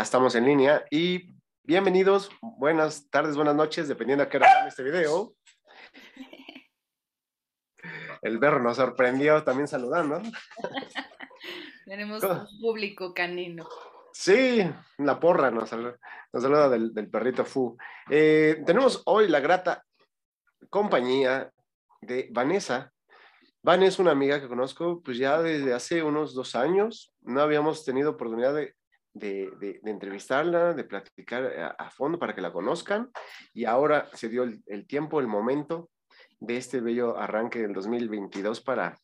Ya estamos en línea y bienvenidos, buenas tardes, buenas noches, dependiendo a qué hora vean este video. El berro nos sorprendió también saludando. Tenemos un público canino. Sí, la porra nos saluda, nos saluda del, perrito Fu. Eh, tenemos hoy la grata compañía de Vanessa. Vanessa es una amiga que conozco pues ya desde hace unos dos años. No habíamos tenido oportunidad de, de, entrevistarla, de platicar a, fondo para que la conozcan. Y ahora se dio el, tiempo, el momento de este bello arranque del 2022 para,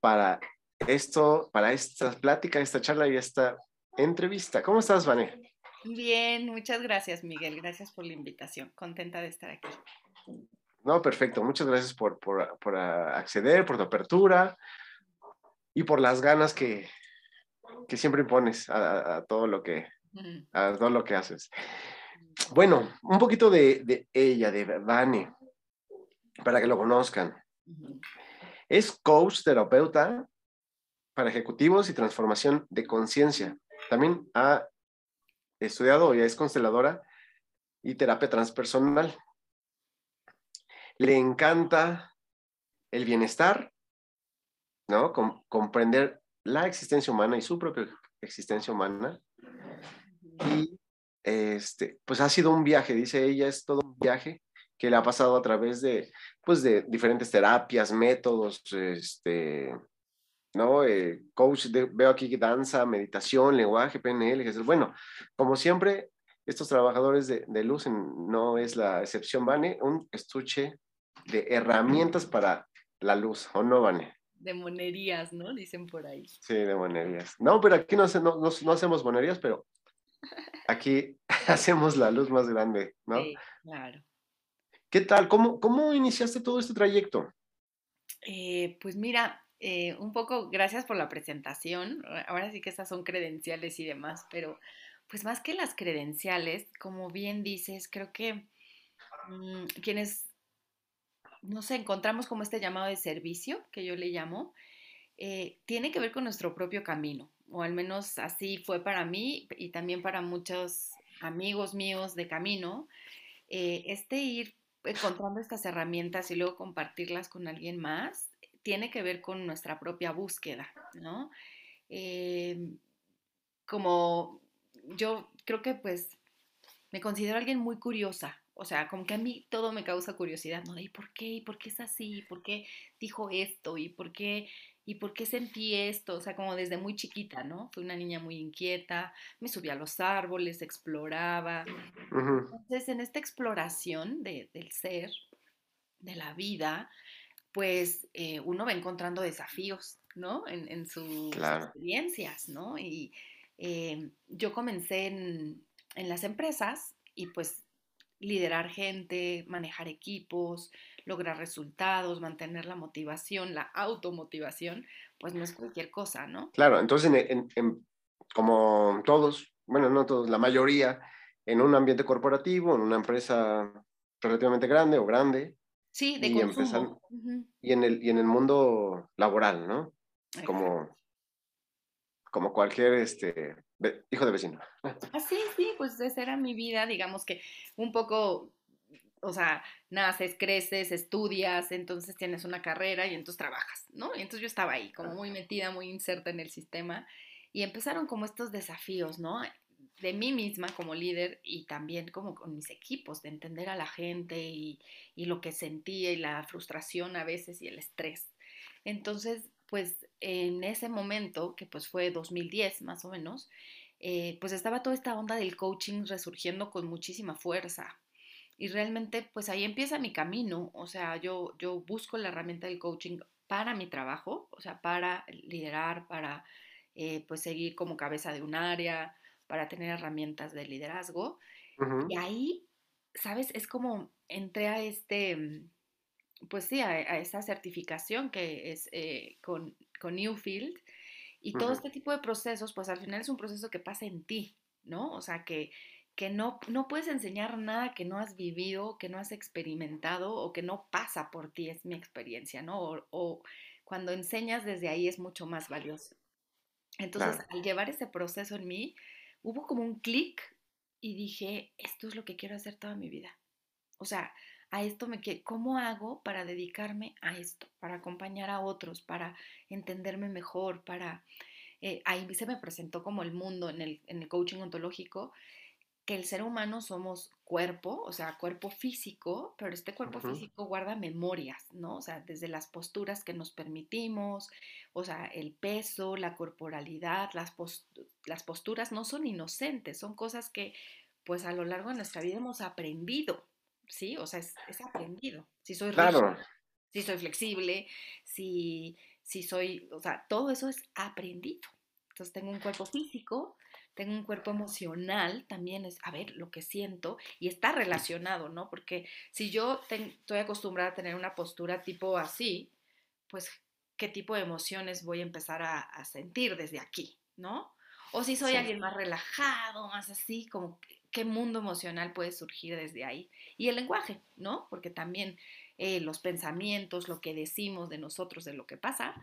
para esto, para esta plática, esta charla y esta entrevista. ¿Cómo estás, Vané? Bien, muchas gracias, Miguel. Gracias por la invitación. Contenta de estar aquí. No, perfecto. Muchas gracias por, por, por acceder, por tu apertura y por las ganas que, que siempre pones a, todo lo que a todo lo que haces. Bueno, un poquito de, ella, de Vane, para que lo conozcan. Es coach terapeuta para ejecutivos y transformación de conciencia. También ha estudiado, ya es consteladora y terapia transpersonal. Le encanta el bienestar, ¿no? comprender la existencia humana y su propia existencia humana. Y este, pues ha sido un viaje, dice ella, es todo un viaje que le ha pasado a través de, pues de diferentes terapias, métodos, este, ¿no? Eh, coach, veo aquí que danza, meditación, lenguaje, PNL, bueno, como siempre, estos trabajadores de, de luz no es la excepción, Vane, un estuche de herramientas para la luz, ¿o no, Vane? De monerías, ¿no? Dicen por ahí. Sí, de monerías. No, pero aquí no, no, no, hacemos monerías, pero aquí hacemos la luz más grande, ¿no? Sí, claro. ¿Qué tal? ¿Cómo, cómo iniciaste todo este trayecto? Eh, pues mira, eh, un poco gracias por la presentación. Ahora sí que estas son credenciales y demás, pero pues más que las credenciales, como bien dices, creo que mm, quienes no sé, encontramos como este llamado de servicio, que yo le llamo, eh, tiene que ver con nuestro propio camino, o al menos así fue para mí y también para muchos amigos míos de camino, eh, este ir encontrando estas herramientas y luego compartirlas con alguien más, tiene que ver con nuestra propia búsqueda, ¿no? Eh, como yo creo que pues me considero alguien muy curiosa, o sea, como que a mí todo me causa curiosidad, ¿no? ¿Y por qué? ¿Y por qué es así? ¿Por qué dijo esto? ¿Y por qué? ¿Y por qué sentí esto? O sea, como desde muy chiquita, ¿no? Fui una niña muy inquieta, me subía a los árboles, exploraba. Entonces, en esta exploración del ser, de la vida, pues eh, uno va encontrando desafíos, ¿no? En, sus experiencias, ¿no? Y eh, yo comencé en, en las empresas y pues liderar gente, manejar equipos, lograr resultados, mantener la motivación, la automotivación, pues no es cualquier cosa, ¿no? Claro, entonces como todos, bueno, no todos, la mayoría, en un ambiente corporativo, en una empresa relativamente grande o grande. Sí, de y consumo. y, en el, y en el mundo laboral, ¿no? Como, como cualquier este, hijo de vecino. Ah, sí, sí, pues esa era mi vida, digamos que un poco, o sea, naces, creces, estudias, entonces tienes una carrera y entonces trabajas, ¿no? Y entonces yo estaba ahí, como muy metida, muy inserta en el sistema, y empezaron como estos desafíos, ¿no? De mí misma como líder y también como con mis equipos, de entender a la gente y, y lo que sentía y la frustración a veces y el estrés. Entonces, pues en ese momento, que pues fue 2010 más o menos, eh, pues estaba toda esta onda del coaching resurgiendo con muchísima fuerza. Y realmente, pues ahí empieza mi camino. O sea, yo, yo busco la herramienta del coaching para mi trabajo, o sea, para liderar, para eh, pues seguir como cabeza de un área, para tener herramientas de liderazgo. Y ahí, ¿sabes? Es como entré a este, mm, pues sí, a, esa certificación que es eh, con, con Newfield. Y todo este tipo de procesos, pues al final es un proceso que pasa en ti, ¿no? O sea, que, que no, no puedes enseñar nada que no has vivido, que no has experimentado o que no pasa por ti, es mi experiencia, ¿no? O, cuando enseñas desde ahí es mucho más valioso. Entonces, al llevar ese proceso en mí, hubo como un clic y dije, esto es lo que quiero hacer toda mi vida. O sea, a esto me quiero, ¿cómo hago para dedicarme a esto? Para acompañar a otros, para entenderme mejor, para... Eh, ahí se me presentó como el mundo en el, en el coaching ontológico que el ser humano somos cuerpo, o sea, cuerpo físico, pero este cuerpo físico guarda memorias, ¿no? O sea, desde las posturas que nos permitimos, o sea, el peso, la corporalidad, las, las posturas no son inocentes, son cosas que pues a lo largo de nuestra vida hemos aprendido, ¿sí? O sea, es, aprendido. Si soy rígido, si soy flexible, si, si soy, o sea, todo eso es aprendido. Entonces tengo un cuerpo físico, tengo un cuerpo emocional, también es, a ver, lo que siento y está relacionado, ¿no? Porque si yo estoy acostumbrada a tener una postura tipo así, pues, ¿qué tipo de emociones voy a empezar a, sentir desde aquí, ¿no? O si soy alguien más relajado, más así, como qué mundo emocional puede surgir desde ahí. Y el lenguaje, ¿no? Porque también eh, los pensamientos, lo que decimos de nosotros, de lo que pasa,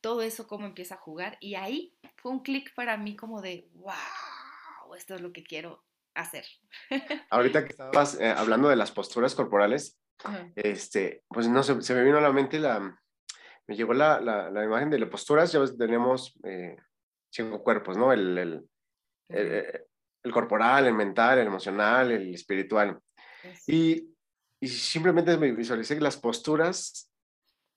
todo eso cómo empieza a jugar. Y ahí fue un clic para mí como de, wow, esto es lo que quiero hacer. Ahorita que estabas eh, hablando de las posturas corporales, este, pues no sé, se me vino a la mente la, me llegó la, la, imagen de las posturas, ya ves, tenemos eh, cinco cuerpos, ¿no? El, el, el, el, corporal, el mental, el emocional, el espiritual. Y, y simplemente me visualicé que las posturas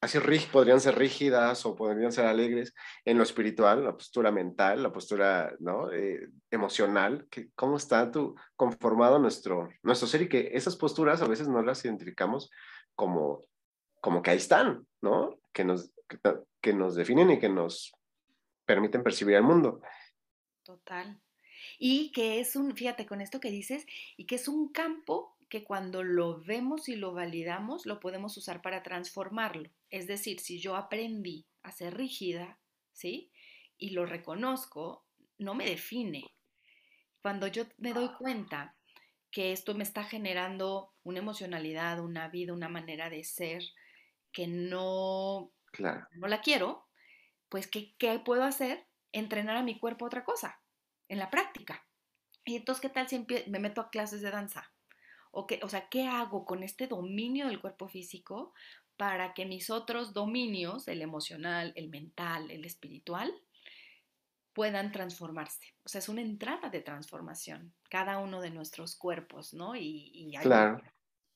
así podrían ser rígidas o podrían ser alegres en lo espiritual, la postura mental, la postura ¿no? Eh, emocional, que cómo está tu, conformado nuestro, nuestro ser y que esas posturas a veces no las identificamos como, como que ahí están, ¿no? Que nos, que, nos definen y que nos permiten percibir el mundo. Total. Y que es un, fíjate con esto que dices, y que es un campo que cuando lo vemos y lo validamos, lo podemos usar para transformarlo. Es decir, si yo aprendí a ser rígida, ¿sí? Y lo reconozco, no me define. Cuando yo me doy cuenta que esto me está generando una emocionalidad, una vida, una manera de ser que no, no la quiero, pues ¿qué, ¿qué puedo hacer? Entrenar a mi cuerpo otra cosa, en la práctica. Y entonces, ¿qué tal si me meto a clases de danza? O, o sea, ¿qué hago con este dominio del cuerpo físico para que mis otros dominios, el emocional, el mental, el espiritual, puedan transformarse? O sea, es una entrada de transformación, cada uno de nuestros cuerpos, ¿no? Y, hay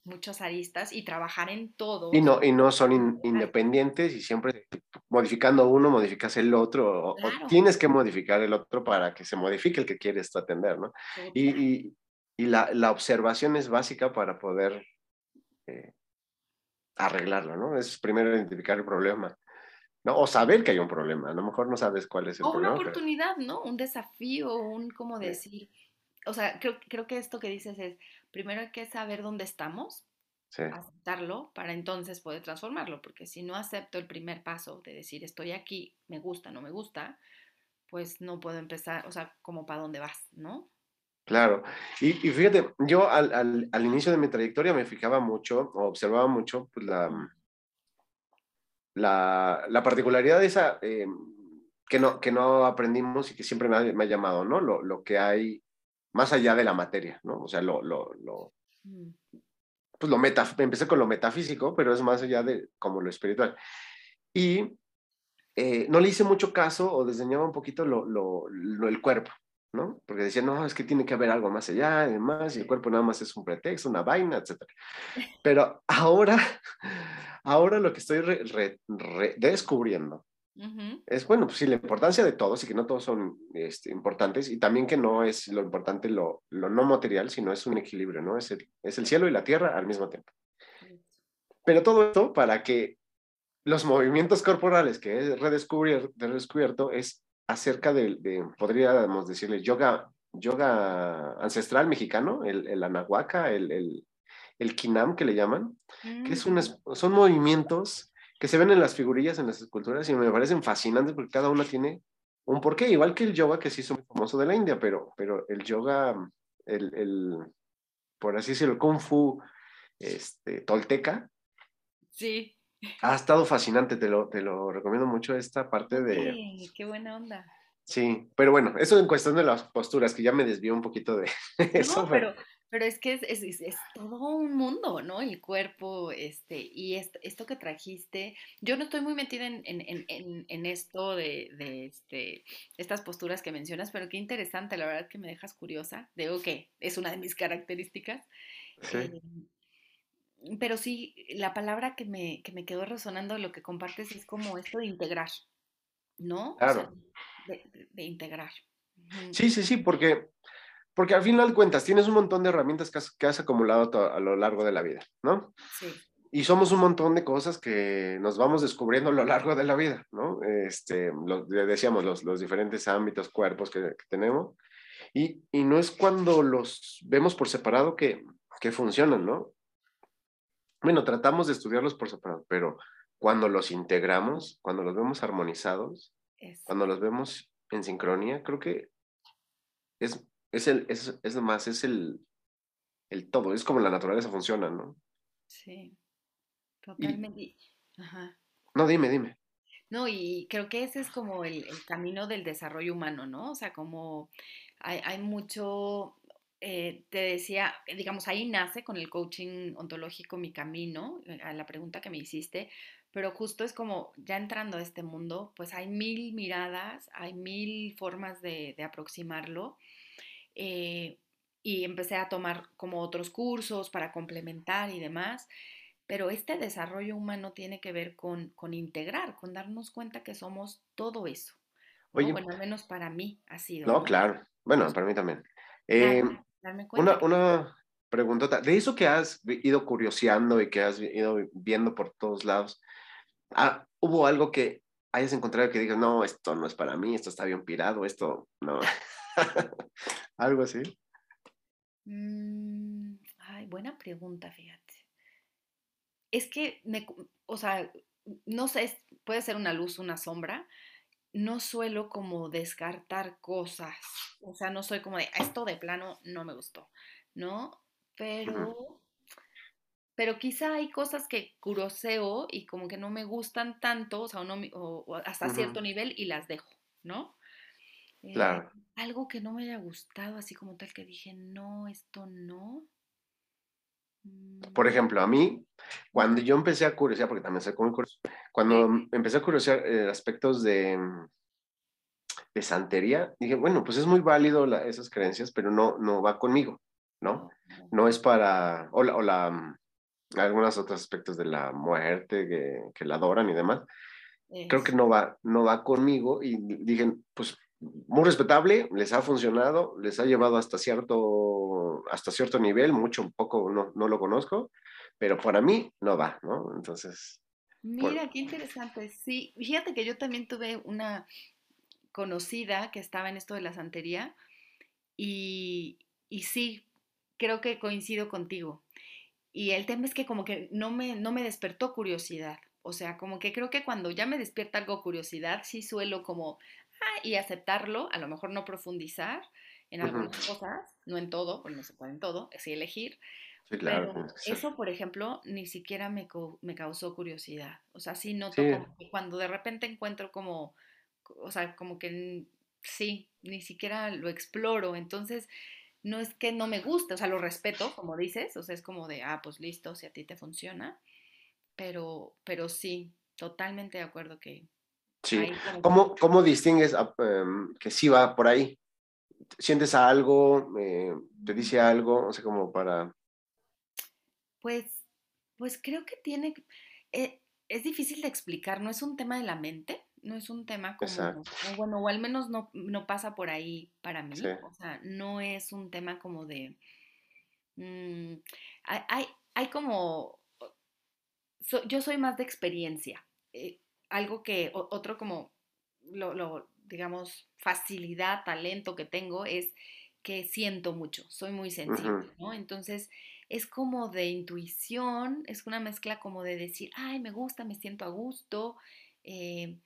muchas aristas y trabajar en todo. Y no, y no son independientes y siempre modificando uno, modificas el otro, o, tienes que modificar el otro para que se modifique el que quieres atender, ¿no? Y, y la, la, observación es básica para poder eh, arreglarlo, ¿no? Es primero identificar el problema, ¿no? O saber que hay un problema, a lo mejor no sabes cuál es el problema. O una oportunidad, ¿no? Un desafío, un, ¿cómo decir? O sea, creo, creo que esto que dices es, primero hay que saber dónde estamos, aceptarlo para entonces poder transformarlo, porque si no acepto el primer paso de decir estoy aquí, me gusta, no me gusta, pues no puedo empezar, o sea, como para dónde vas, ¿no? Claro, y, fíjate, yo al, inicio de mi trayectoria me fijaba mucho, o observaba mucho pues, la, la, particularidad de esa eh, que, no, que no aprendimos y que siempre me ha, llamado, ¿no? Lo, que hay más allá de la materia, ¿no? O sea, lo, lo, lo mm. pues lo meta, empecé con lo metafísico, pero es más allá de como lo espiritual. Y eh, no le hice mucho caso o desdeñaba un poquito lo, lo, el cuerpo, ¿no? Porque decían, no, es que tiene que haber algo más allá, y y el cuerpo nada más es un pretexto, una vaina, etc. Pero ahora, ahora lo que estoy descubriendo es, bueno, pues sí, la importancia de todos y que no todos son este, importantes, y también que no es lo importante lo, lo no material, sino es un equilibrio, ¿no? Es el, es el cielo y la tierra al mismo tiempo. Pero todo esto para que los movimientos corporales que he redescubierto, es acerca de, podríamos decirle, yoga, yoga ancestral mexicano, el, el anahuaca, el, el, el, kinam que le llaman, que es mm. son movimientos que se ven en las figurillas, en las esculturas, y me parecen fascinantes porque cada una tiene un porqué, igual que el yoga, que sí es muy famoso de la India, pero, pero el yoga, el, el por así decirlo, el kung fu este, tolteca. Sí. Ha estado fascinante, te lo, te lo recomiendo mucho esta parte de... Sí, qué buena onda. Sí, pero bueno, eso en cuestión de las posturas, que ya me desvió un poquito de eso. No, pero, pero es que es, es, todo un mundo, ¿no? El cuerpo, este, y esto, que trajiste, yo no estoy muy metida en, en, en, en esto de, de, este, estas posturas que mencionas, pero qué interesante, la verdad que me dejas curiosa. Digo que es una de mis características. Sí. Eh, pero sí, la palabra que me, que me quedó resonando lo que compartes es como esto de integrar, ¿no? Claro. de, integrar. Sí, sí, sí, porque, porque al final de cuentas tienes un montón de herramientas que has, que has acumulado a lo largo de la vida, ¿no? Sí. Y somos un montón de cosas que nos vamos descubriendo a lo largo de la vida, ¿no? Este, lo, decíamos, los, los diferentes ámbitos, cuerpos que, que tenemos. Y, y, no es cuando los vemos por separado que, que funcionan, ¿no? bueno, tratamos de estudiarlos por separado, pero cuando los integramos, cuando los vemos armonizados, cuando los vemos en sincronía, creo que es, es, el, es, es más, es el, el todo, es como la naturaleza funciona, ¿no? Sí, totalmente. Ajá. No, dime, dime. No, y creo que ese es como el, el camino del desarrollo humano, ¿no? O sea, como hay, hay mucho, eh, te decía, digamos, ahí nace con el coaching ontológico mi camino, eh, a la pregunta que me hiciste, pero justo es como ya entrando a este mundo, pues hay mil miradas, hay mil formas de, aproximarlo. Eh, y empecé a tomar como otros cursos para complementar y demás. Pero este desarrollo humano tiene que ver con, integrar, con darnos cuenta que somos todo eso. bueno, al menos para mí ha sido. No, claro. Bueno, para mí también. Eh, una, una preguntota, de eso que has ido curioseando y que has ido viendo por todos lados, ah, ¿hubo algo que hayas encontrado que digas, no, esto no es para mí, esto está bien pirado, esto no? ¿Algo así? Mm, ay, buena pregunta, fíjate. Es que, me, o sea, no sé, puede ser una luz, una sombra, no suelo como descartar cosas. O sea, no soy como de, esto de plano no me gustó, ¿no? Pero, pero quizá hay cosas que curoseo y como que no me gustan tanto, o sea, o, hasta cierto nivel y las dejo, ¿no? Eh, claro. algo que no me haya gustado, así como tal que dije, no, esto no. Por Mm. ejemplo, a mí, cuando yo empecé a curiosear, porque también soy muy curioso, cuando empecé a curiosear eh, aspectos de, de santería, dije, bueno, pues es muy válido esas creencias, pero no, no va conmigo, ¿no? No es para, o la, o la mm, algunos otros aspectos de la muerte que, que la adoran y demás, creo que no va, no va conmigo y dije, pues muy respetable, les ha funcionado, les ha llevado hasta cierto, hasta cierto nivel, mucho, un poco no, no lo conozco, pero para mí no va, ¿no? Entonces... Mira, qué interesante. Sí, fíjate que yo también tuve una conocida que estaba en esto de la santería y, y sí, creo que coincido contigo. Y el tema es que como que no me, no me despertó curiosidad. O sea, como que creo que cuando ya me despierta algo curiosidad, sí suelo como, y aceptarlo, a lo mejor no profundizar en algunas cosas, no en todo, porque no se puede en todo, sí elegir. Sí, claro, pero eso, por ejemplo, ni siquiera me, me causó curiosidad. O sea, sí noto que cuando de repente encuentro como, o sea, como que sí, ni siquiera lo exploro. Entonces, no es que no me guste, o sea, lo respeto, como dices, o sea, es como de, ah, pues listo, si a ti te funciona. Pero, pero sí, totalmente de acuerdo que, Sí. ¿Cómo, ¿Cómo, distingues em, que sí va por ahí? ¿Sientes algo? Eh, ¿Te dice algo? O sea, como para... Pues, pues creo que tiene... Eh, es difícil de explicar, no es un tema de la mente, no es un tema como... O bueno, o al menos no, no, pasa por ahí para mí. O sea, no es un tema como de... Mm, hay, hay, como... yo soy más de experiencia. eh, algo que, otro como, lo, digamos, facilidad, talento que tengo es que siento mucho, soy muy sensible, ¿no? Entonces, es como de intuición, es una mezcla como de decir, ay, me gusta, me siento a gusto. Eh,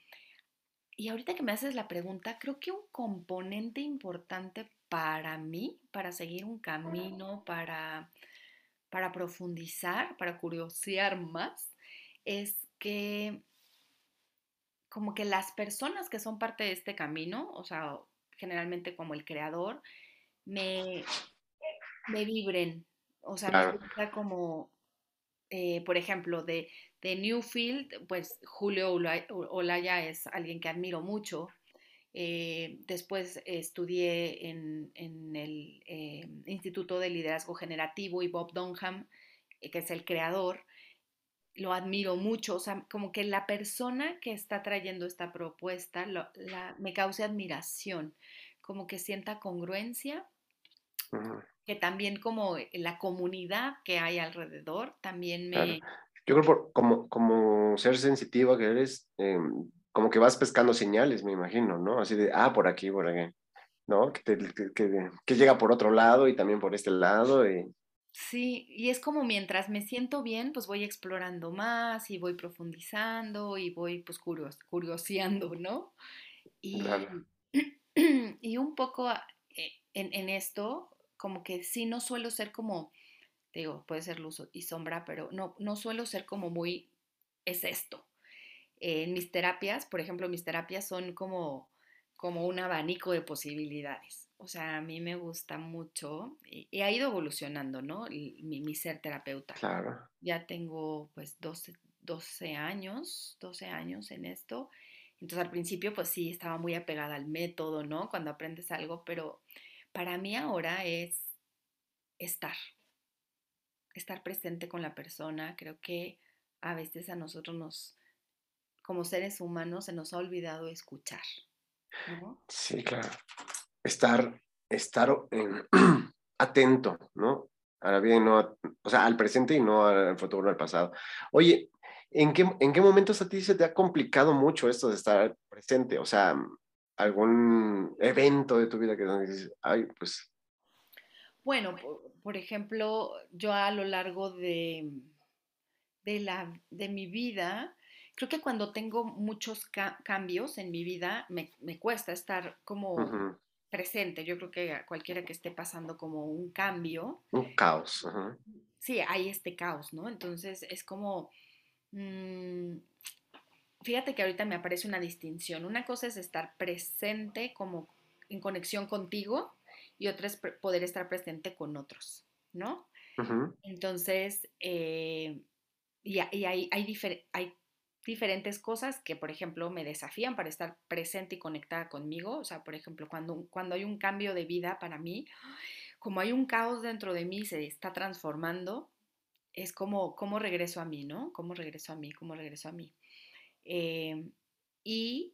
y ahorita que me haces la pregunta, creo que un componente importante para mí, para seguir un camino, para, para profundizar, para curiosear más, es que como que las personas que son parte de este camino, o sea, generalmente como el creador, me, me vibren, o sea, me gusta como, eh, por ejemplo, de, de, Newfield, pues Julio Olaya es alguien que admiro mucho. Eh, después estudié en, en el eh, Instituto de Liderazgo Generativo y Bob Dunham, que es el creador, lo admiro mucho, o sea, como que la persona que está trayendo esta propuesta me causa admiración, como que sienta congruencia, que también como la comunidad que hay alrededor también me... Yo creo por, como, como ser sensitiva que eres, em, como que vas pescando señales, me imagino, ¿no? Así de, ah, por aquí, por aquí, ¿no? Que, que, que llega por otro lado y también por este lado. Y... Sí, y es como mientras me siento bien, pues voy explorando más y voy profundizando y voy pues curios, curioseando, ¿no? Y, y un poco eh, en, en, esto, como que sí no suelo ser como, digo, puede ser luz y sombra, pero no, no suelo ser como muy, es esto. En mis terapias, por ejemplo, mis terapias son como, como un abanico de posibilidades o sea, a mí me gusta mucho y, ha ido evolucionando, ¿no? Mi, ser terapeuta. Claro. Ya tengo pues 12, 12 años, 12 años en esto. Entonces al principio pues sí, estaba muy apegada al método, ¿no? Cuando aprendes algo, pero para mí ahora es estar, estar presente con la persona. Creo que a veces a nosotros nos, como seres humanos, se nos ha olvidado escuchar. ¿no? Sí, claro estar, estar atento, ¿no? Ahora bien, no, o sea, al presente y no al futuro, al pasado. Oye, ¿en qué, ¿en qué momentos a ti se te ha complicado mucho esto de estar presente? O sea, algún evento de tu vida que dices, ay, pues... Bueno, por, ejemplo, yo a lo largo de, de, la, de mi vida, creo que cuando tengo muchos cambios en mi vida, me, me cuesta estar como presente. Yo creo que a cualquiera que esté pasando como un cambio. Un caos. Sí, hay este caos, ¿no? Entonces es como... Mm, fíjate que ahorita me aparece una distinción. Una cosa es estar presente como en conexión contigo y otra es poder estar presente con otros, ¿no? Entonces, eh, y, hay, hay, hay diferentes cosas que, por ejemplo, me desafían para estar presente y conectada conmigo. O sea, por ejemplo, cuando, cuando hay un cambio de vida para mí, como hay un caos dentro de mí, se está transformando, es como, ¿cómo regreso a mí, no? ¿Cómo regreso a mí? ¿Cómo regreso a mí? Em, y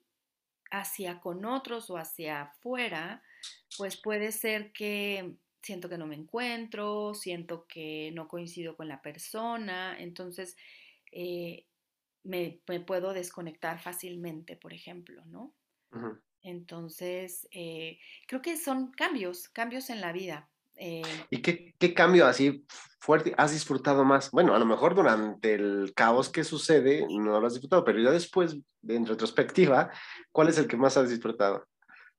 hacia con otros o hacia afuera, pues puede ser que siento que no me encuentro, siento que no coincido con la persona, entonces eh, me, puedo desconectar fácilmente, por ejemplo, ¿no? Entonces, eh, creo que son cambios, cambios en la vida. Eh. ¿Y qué, qué, cambio así fuerte has disfrutado más? Bueno, a lo mejor durante el caos que sucede no lo has disfrutado, pero ya después, en retrospectiva, ¿cuál es el que más has disfrutado?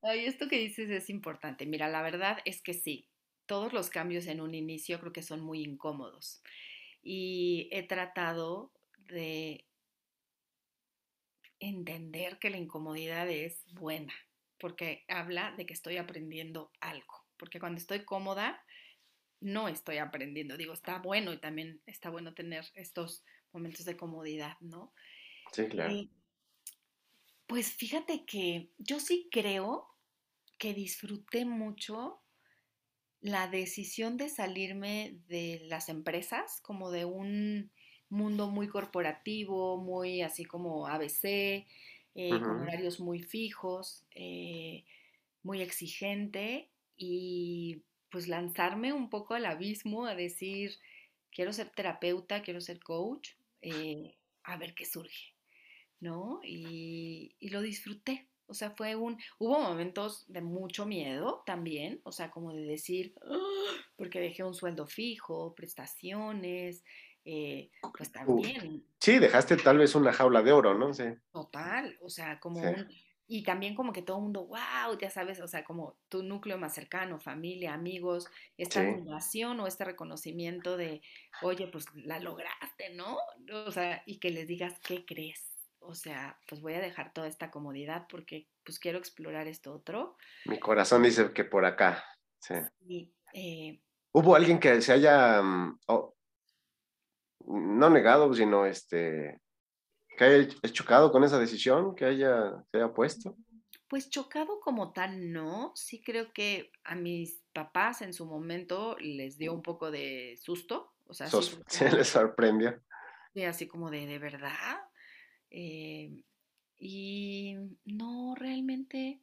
Ay, esto que dices es importante. Mira, la verdad es que sí, todos los cambios en un inicio creo que son muy incómodos. Y he tratado de entender que la incomodidad es buena, porque habla de que estoy aprendiendo algo, porque cuando estoy cómoda, no estoy aprendiendo. Digo, está bueno y también está bueno tener estos momentos de comodidad, ¿no? Sí, claro. pues fíjate que yo sí creo que disfruté mucho la decisión de salirme de las empresas, como de un mundo muy corporativo, muy así como ABC, eh, con horarios muy fijos, eh, muy exigente y pues lanzarme un poco al abismo a decir, quiero ser terapeuta, quiero ser coach, eh, a ver qué surge. ¿no? Y, y, lo disfruté. O sea, fue un, hubo momentos de mucho miedo también, o sea, como de decir, ¡Ah!", porque dejé un sueldo fijo, prestaciones, eh, pues también. Sí, dejaste tal vez una jaula de oro, ¿no? Sí. Total, o sea, como un, y también como que todo el mundo, wow, ya sabes, o sea, como tu núcleo más cercano, familia, amigos, esta admiración o este reconocimiento de, oye, pues la lograste, ¿no? O sea, y que les digas, ¿qué crees? O sea, pues voy a dejar toda esta comodidad porque pues quiero explorar esto otro. Mi corazón dice que por acá, sí. Eh ¿Hubo alguien que se haya, mm, no negado, sino este, que haya chocado con esa decisión, que haya, se haya puesto? Pues chocado como tal, no. Sí creo que a mis papás en su momento les dio un poco de susto. O sea, se les sorprendió. Sí, así como de, ¿de verdad? Eh, y no, realmente,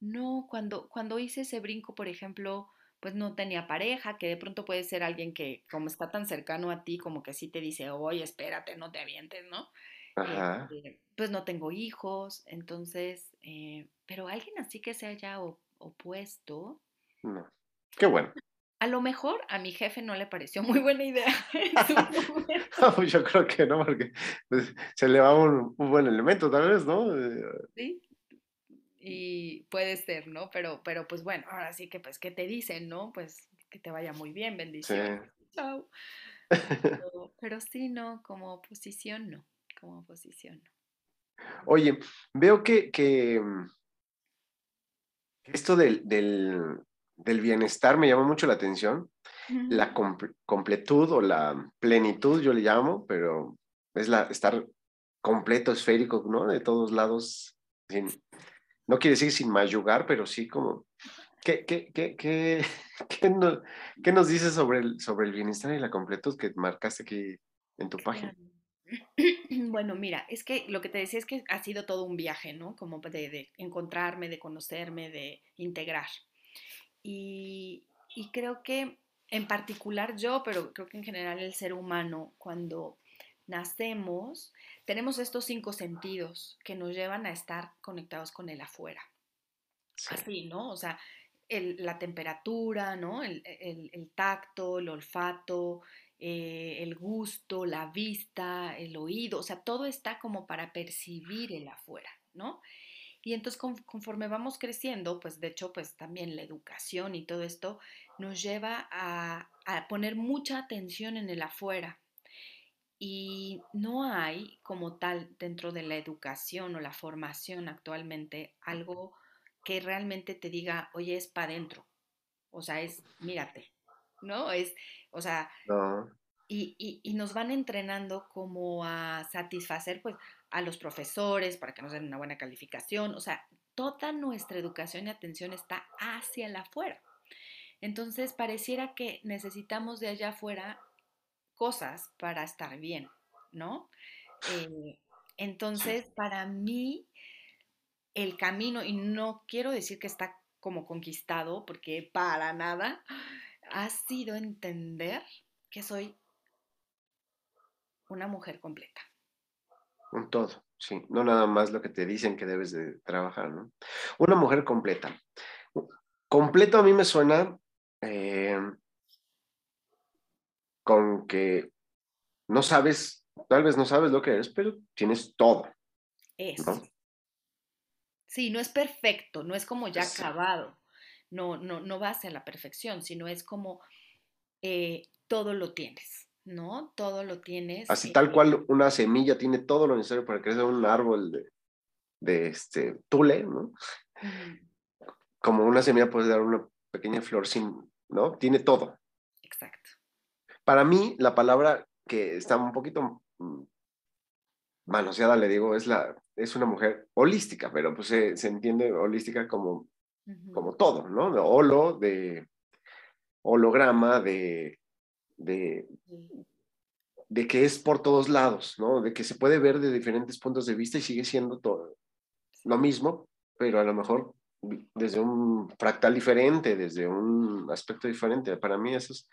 no. Cuando, cuando hice ese brinco, por ejemplo, pues no tenía pareja, que de pronto puede ser alguien que como está tan cercano a ti, como que sí te dice, oye, espérate, no te avientes, ¿no? Este, pues no tengo hijos, entonces, eh, pero alguien así que se haya opuesto. No. Qué bueno. A lo mejor a mi jefe no le pareció muy buena idea. Yo creo que no, porque pues, se le va un, un, buen elemento, tal vez, ¿no? Eh, sí, y puede ser, ¿no? Pero, pero pues bueno, ahora sí que pues, ¿qué te dicen, no? Pues que te vaya muy bien, bendición. Chao. Pero, sí, no, como oposición, no, como oposición, no. Oye, veo que, que mm, esto del, del, del, bienestar me llama mucho la atención. La completud o la plenitud, yo le llamo, pero es la estar completo, esférico, ¿no? De todos lados, sin, no quiere decir sin mayugar, pero sí como, ¿qué, qué, qué, qué, qué, nos dices sobre el, sobre el bienestar y la completud que marcaste aquí en tu página? Bueno, mira, es que lo que te decía es que ha sido todo un viaje, ¿no? Como de, de encontrarme, de conocerme, de integrar. Y, y creo que en particular yo, pero creo que en general el ser humano, cuando nacemos, tenemos estos cinco sentidos que nos llevan a estar conectados con el afuera. Así, ¿no? O sea, la temperatura, ¿no? El, tacto, el olfato, eh, el gusto, la vista, el oído, o sea, todo está como para percibir el afuera, ¿no? Y entonces conforme vamos creciendo, pues de hecho, pues también la educación y todo esto nos lleva a, a poner mucha atención en el afuera, y no hay como tal dentro de la educación o la formación actualmente algo que realmente te diga, oye, es para adentro. O sea, es, mírate, ¿no? Es, o sea, Y, y, nos van entrenando como a satisfacer pues a los profesores para que nos den una buena calificación. O sea, toda nuestra educación y atención está hacia el afuera. Entonces, pareciera que necesitamos de allá afuera cosas para estar bien, ¿no? Eh, entonces, para mí, el camino, y no quiero decir que está como conquistado, porque para nada, ha sido entender que soy una mujer completa. Un todo, sí, no nada más lo que te dicen que debes de trabajar, ¿no? Una mujer completa. Completo a mí me suena eh, con que no sabes, tal vez no sabes lo que eres, pero tienes todo. Eso. Sí, no es perfecto, no es como ya acabado, no, no, no va hacia la perfección, sino es como eh, todo lo tienes, ¿no? Todo lo tienes. Así tal eh, cual una semilla tiene todo lo necesario para crecer un árbol de, de este tule, ¿no? Como una semilla puede dar una pequeña flor sin, ¿no? Tiene todo. Exacto. Para mí, la palabra que está un poquito mm, manoseada, le digo, es, la, es una mujer holística, pero pues se, se entiende holística como, como todo, ¿no? De holo, de holograma, de, de, de que es por todos lados, ¿no? De que se puede ver de diferentes puntos de vista y sigue siendo todo lo mismo, pero a lo mejor desde un fractal diferente, desde un aspecto diferente. Para mí eso es,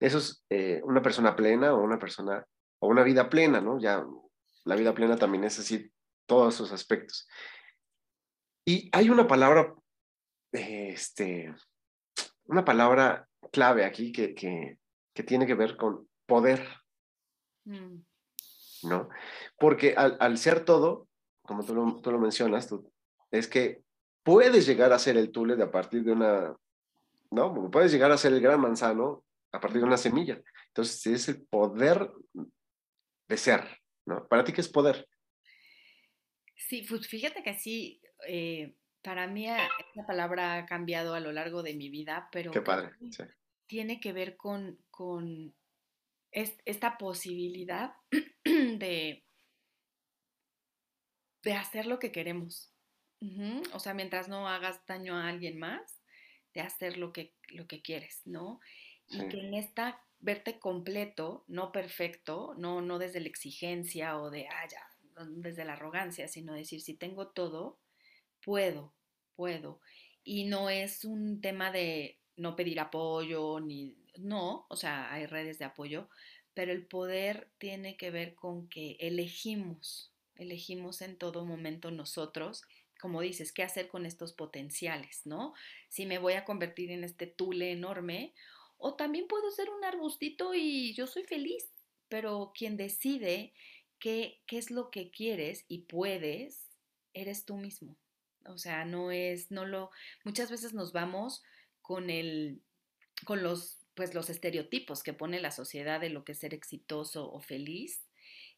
eso es eh, una persona plena o una persona o una vida plena, ¿no? Ya La vida plena también es así, todos esos aspectos. Y hay una palabra, este, una palabra clave aquí que, que, que tiene que ver con poder. Mm. ¿No? Porque al, al, ser todo, como tú lo, tú lo mencionas, tú, es que puedes llegar a ser el tule de a partir de una, ¿no? Puedes llegar a ser el gran manzano a partir de una semilla. Entonces, es el poder de ser, ¿no? ¿Para ti qué es poder? Sí, pues fíjate que sí, eh, para mí esta palabra ha cambiado a lo largo de mi vida, pero qué padre, tiene que ver con, con esta posibilidad de, de hacer lo que queremos. O sea, mientras no hagas daño a alguien más, de hacer lo que, lo que quieres, ¿no? Y que en esta verte completo, no perfecto, no, no desde la exigencia o de, ah, ya, desde la arrogancia, sino decir, si tengo todo, puedo, puedo. Y no es un tema de no pedir apoyo, ni, no, o sea, hay redes de apoyo, pero el poder tiene que ver con que elegimos, elegimos en todo momento nosotros como dices, qué hacer con estos potenciales, ¿no? Si me voy a convertir en este tule enorme, o también puedo ser un arbustito y yo soy feliz, pero quien decide qué, qué es lo que quieres y puedes, eres tú mismo. O sea, no es, no lo, muchas veces nos vamos con el, con los, pues los estereotipos que pone la sociedad de lo que es ser exitoso o feliz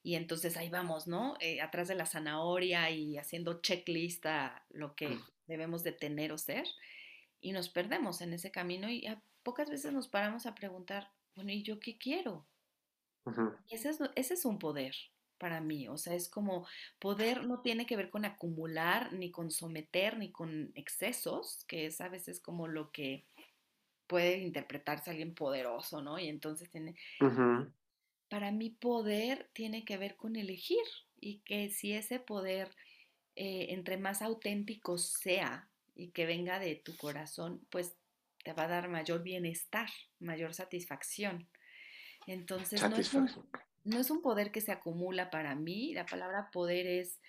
y entonces ahí vamos, ¿no? Eh, atrás de la zanahoria y haciendo checklist a lo que debemos de tener o ser y nos perdemos en ese camino y pocas veces nos paramos a preguntar, bueno, ¿y yo qué quiero? ese, es, ese es un poder para mí, o sea, es como poder no tiene que ver con acumular, ni con someter, ni con excesos, que es a veces como lo que puede interpretarse alguien poderoso, ¿no? Y entonces tiene, para mí poder tiene que ver con elegir y que si ese poder eh, entre más auténtico sea y que venga de tu corazón, pues te va a dar mayor bienestar, mayor satisfacción. Entonces, no es, un, poder que se acumula para mí, la palabra poder es,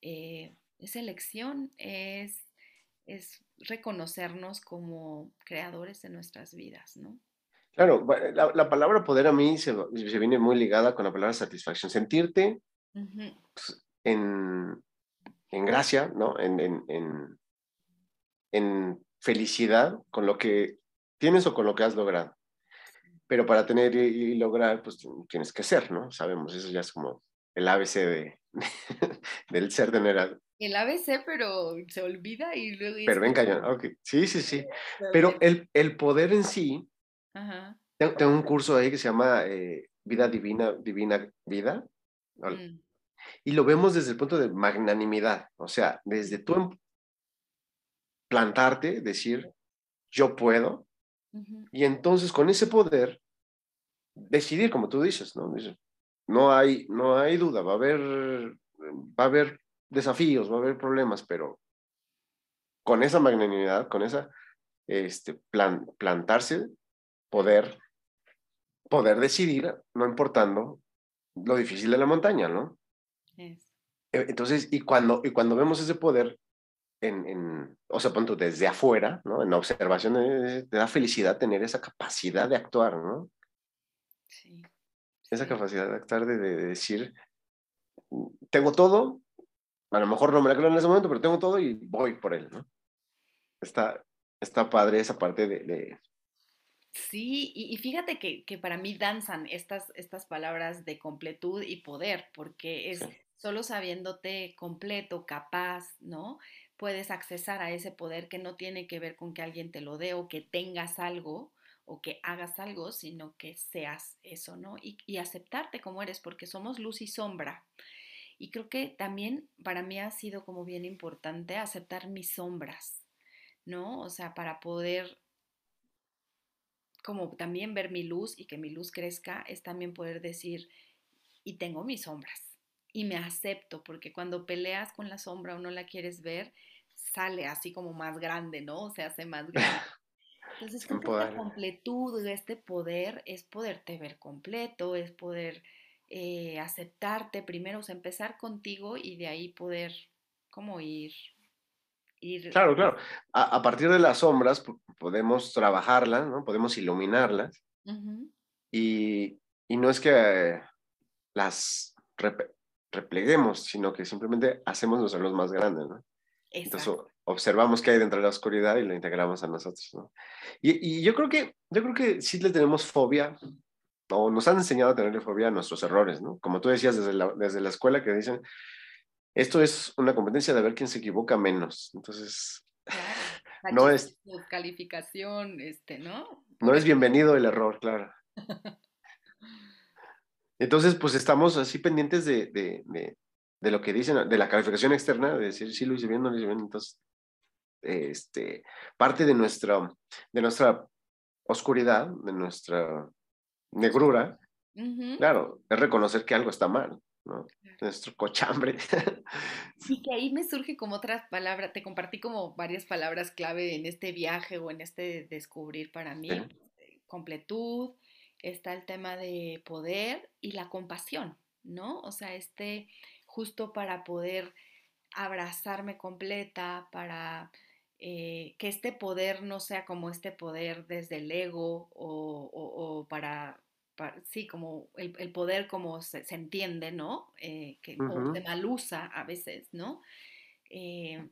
eh, es elección, es, es reconocernos como creadores de nuestras vidas, ¿no? Claro, la, palabra poder a mí se, viene muy ligada con la palabra satisfacción. Sentirte pues, en, gracia, ¿no? En, en, felicidad con lo que tienes o con lo que has logrado. Pero para tener y, lograr, pues tienes que ser, ¿no? Sabemos, eso ya es como el ABC de, del ser general. El ABC, pero se olvida y luego... Pero venga, ya, ok. Sí, sí, sí. Pero el, el poder en sí tengo, un curso ahí que se llama eh, Vida Divina, Divina Vida. Mm. Y lo vemos desde el punto de magnanimidad, o sea, desde tú plantarte, decir, yo puedo, y entonces con ese poder decidir, como tú dices, ¿no? No hay, no hay duda, va a haber, va a haber desafíos, va a haber problemas, pero con esa magnanimidad, con esa este, plan, plantarse, poder, poder decidir, no importando lo difícil de la montaña, ¿no? E, entonces, y cuando, y cuando vemos ese poder, en, en, o sea, punto desde afuera, ¿no? En la observación, eh, te da felicidad tener esa capacidad de actuar, ¿no? Sí. Esa capacidad de actuar, de, decir, tengo todo, a lo mejor no me la creo en ese momento, pero tengo todo y voy por él, ¿no? Está, está padre esa parte de, Sí, y, fíjate que, para mí danzan estas, estas palabras de completud y poder, porque es solo sabiéndote completo, capaz, ¿no? Puedes accesar a ese poder que no tiene que ver con que alguien te lo dé o que tengas algo o que hagas algo, sino que seas eso, ¿no? Y, y aceptarte como eres, porque somos luz y sombra. Y creo que también para mí ha sido como bien importante aceptar mis sombras, ¿no? O sea, para poder como también ver mi luz y que mi luz crezca, es también poder decir, y tengo mis sombras, y me acepto, porque cuando peleas con la sombra o no la quieres ver, sale así como más grande, ¿no? Se hace más grande. Entonces, creo que esta completud, este poder, es poderte ver completo, es poder eh, aceptarte primero, o sea, empezar contigo y de ahí poder como ir. ir claro, claro. A, partir de las sombras podemos trabajarlas, ¿no? Podemos iluminarlas. y, y, no es que las repleguemos, sino que simplemente hacemos los más grandes, ¿no? Entonces observamos qué hay dentro de la oscuridad y lo integramos a nosotros, ¿no? Y, y, yo creo que yo creo que sí le tenemos fobia o nos han enseñado a tenerle fobia a nuestros errores, ¿no? Como tú decías desde la, desde la escuela que dicen, esto es una competencia de ver quién se equivoca menos. Entonces, no es... Calificación, este, ¿no? No es bienvenido el error, claro. Entonces, pues estamos así pendientes de, de, de, de, lo que dicen, de la calificación externa, de decir si lo hice bien, no lo hice bien. Entonces, este, parte de nuestra, de nuestra oscuridad, de nuestra negrura, claro, es reconocer que algo está mal, ¿no? Nuestro cochambre. Sí, que ahí me surge como otras palabras, te compartí como varias palabras clave en este viaje o en este descubrir para mí. Completud, está el tema de poder y la compasión, ¿no? O sea, este justo para poder abrazarme completa, para eh, que este poder no sea como este poder desde el ego o, para, sí, como el, poder como se, entiende, ¿no? Eh, que, mal usa a veces, ¿no? Eh,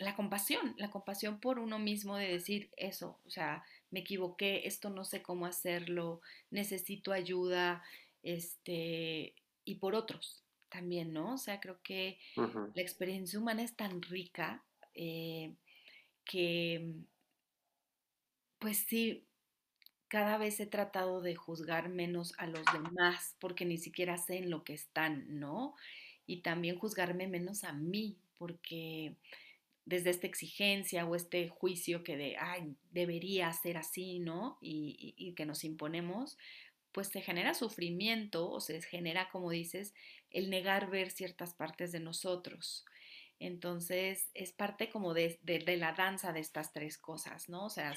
la compasión, la compasión por uno mismo de decir eso, o sea, me equivoqué, esto no sé cómo hacerlo, necesito ayuda, este, y por otros también, ¿no? O sea, creo que la experiencia humana es tan rica que, pues sí, cada vez he tratado de juzgar menos a los demás porque ni siquiera sé en lo que están, ¿no? Y también juzgarme menos a mí porque desde esta exigencia o este juicio que de, ay, debería ser así, ¿no? Y, y, que nos imponemos, pues se genera sufrimiento o se genera, como dices, el negar ver ciertas partes de nosotros. Entonces, es parte como de, la danza de estas tres cosas, ¿no? O sea,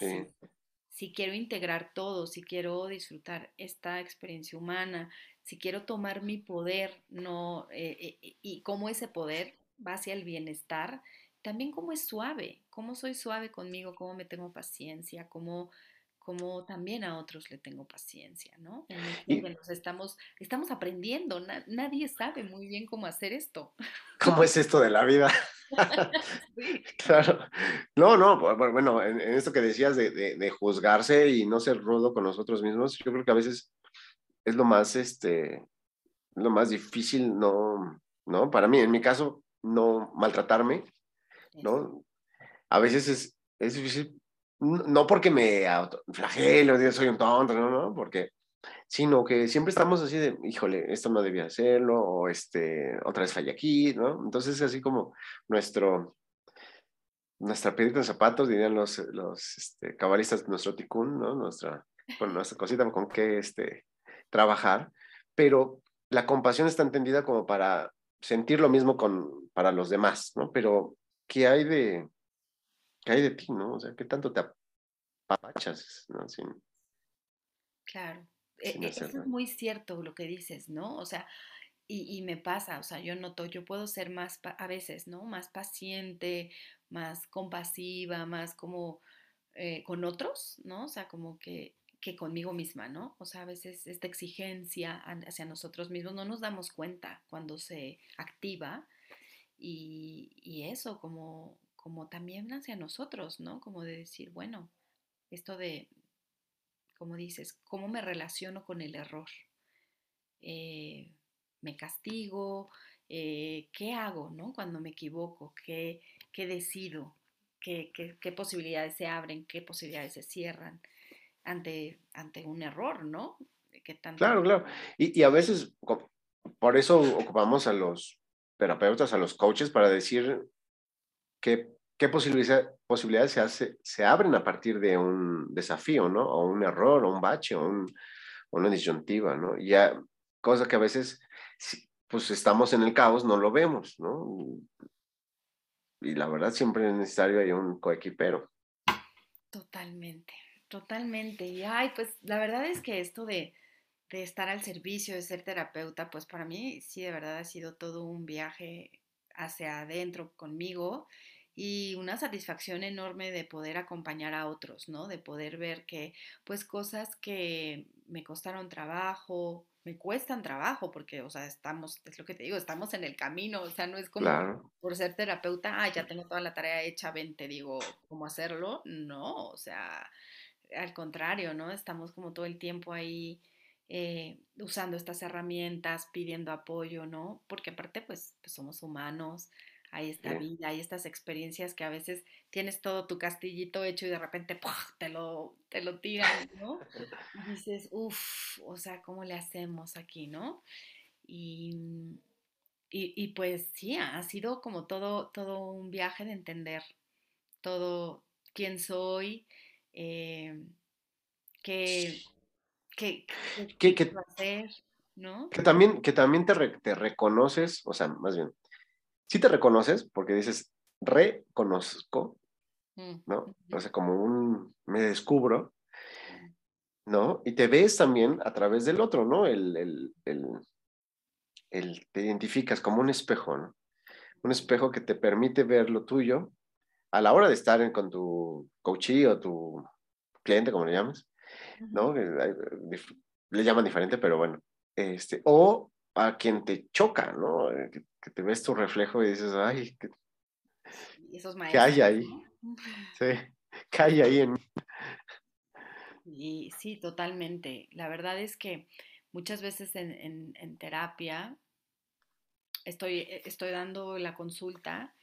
si, quiero integrar todo, si quiero disfrutar esta experiencia humana, si quiero tomar mi poder, no, eh, eh, y cómo ese poder va hacia el bienestar, también cómo es suave, cómo soy suave conmigo, cómo me tengo paciencia, cómo como también a otros le tengo paciencia, ¿no? En nos estamos, estamos aprendiendo, nadie sabe muy bien cómo hacer esto. ¿Cómo es esto de la vida? Claro. No, no, bueno, en, esto que decías de, de, juzgarse y no ser rudo con nosotros mismos, yo creo que a veces es lo más, este, lo más difícil, no, ¿no? Para mí, en mi caso, no maltratarme, ¿no? A veces es, es difícil no porque me flagelo, soy un tonto, no, no, porque, sino que siempre estamos así de, híjole, esto no debía hacerlo, o este, otra vez falla aquí, ¿no? Entonces es así como nuestro, nuestra piedrita de zapatos, dirían los, los este, cabalistas, nuestro ticún, ¿no? Nuestra, con nuestra cosita con que este, trabajar, pero la compasión está entendida como para sentir lo mismo con, para los demás, ¿no? Pero, ¿qué hay de, ¿qué hay de ti, no? O sea, ¿qué tanto te apapachas, no? claro, e, e, eso es muy cierto lo que dices, ¿no? O sea, y, me pasa, o sea, yo noto, yo puedo ser más, a veces, ¿no? Más paciente, más compasiva, más como eh, con otros, ¿no? O sea, como que, que conmigo misma, ¿no? O sea, a veces esta exigencia hacia nosotros mismos no nos damos cuenta cuando se activa y, y eso, como, como también hacia nosotros, ¿no? Como de decir, bueno, esto de, como dices, ¿cómo me relaciono con el error? Eh, ¿Me castigo? Eh, ¿Qué hago, ¿no? Cuando me equivoco, ¿qué, qué decido? ¿Qué, ¿Qué, posibilidades se abren? ¿Qué posibilidades se cierran ante, ante un error, ¿no? Claro, claro. Y, y a veces, por eso ocupamos a los terapeutas, a los coaches, para decir qué, qué posibilidades se, hace, se abren a partir de un desafío, ¿no? O un error, o un bache, o, una disyuntiva, ¿no? Ya, cosa que a veces, pues estamos en el caos, no lo vemos, ¿no? Y la verdad siempre es necesario hay un coequipero. Totalmente, totalmente. Y ay, pues la verdad es que esto de, de estar al servicio, de ser terapeuta, pues para mí sí, de verdad ha sido todo un viaje hacia adentro conmigo y una satisfacción enorme de poder acompañar a otros, ¿no? De poder ver que, pues, cosas que me costaron trabajo, me cuestan trabajo, porque, o sea, estamos, es lo que te digo, estamos en el camino, o sea, no es como por ser terapeuta, ah, ya tengo toda la tarea hecha, ven, te digo cómo hacerlo, no, o sea, al contrario, ¿no? Estamos como todo el tiempo ahí eh, usando estas herramientas, pidiendo apoyo, ¿no? Porque aparte, pues, pues somos humanos, hay esta vida, hay estas experiencias que a veces tienes todo tu castillito hecho y de repente te lo, te lo tiran, ¿no? Y dices, uff, o sea, ¿cómo le hacemos aquí, no? Y, y, pues sí, ha sido como todo, todo un viaje de entender todo quién soy, eh, qué, qué, qué, hacer, ¿no? Que también, que también te, te reconoces, o sea, más bien, sí te reconoces porque dices, reconozco, mm, ¿no? O sea, como un, me descubro, ¿no? Y te ves también a través del otro, ¿no? El, el, el, te identificas como un espejo, ¿no? Un espejo que te permite ver lo tuyo a la hora de estar con tu coachee o tu cliente, como le llamas, ¿no? Le llaman diferente, pero bueno. Este, o a quien te choca, ¿no? Eh, que, te ves tu reflejo y dices, ay, ¿qué, hay ahí? Sí, ¿qué hay ahí en y, sí, totalmente. La verdad es que muchas veces en, terapia estoy, eh, estoy dando la consulta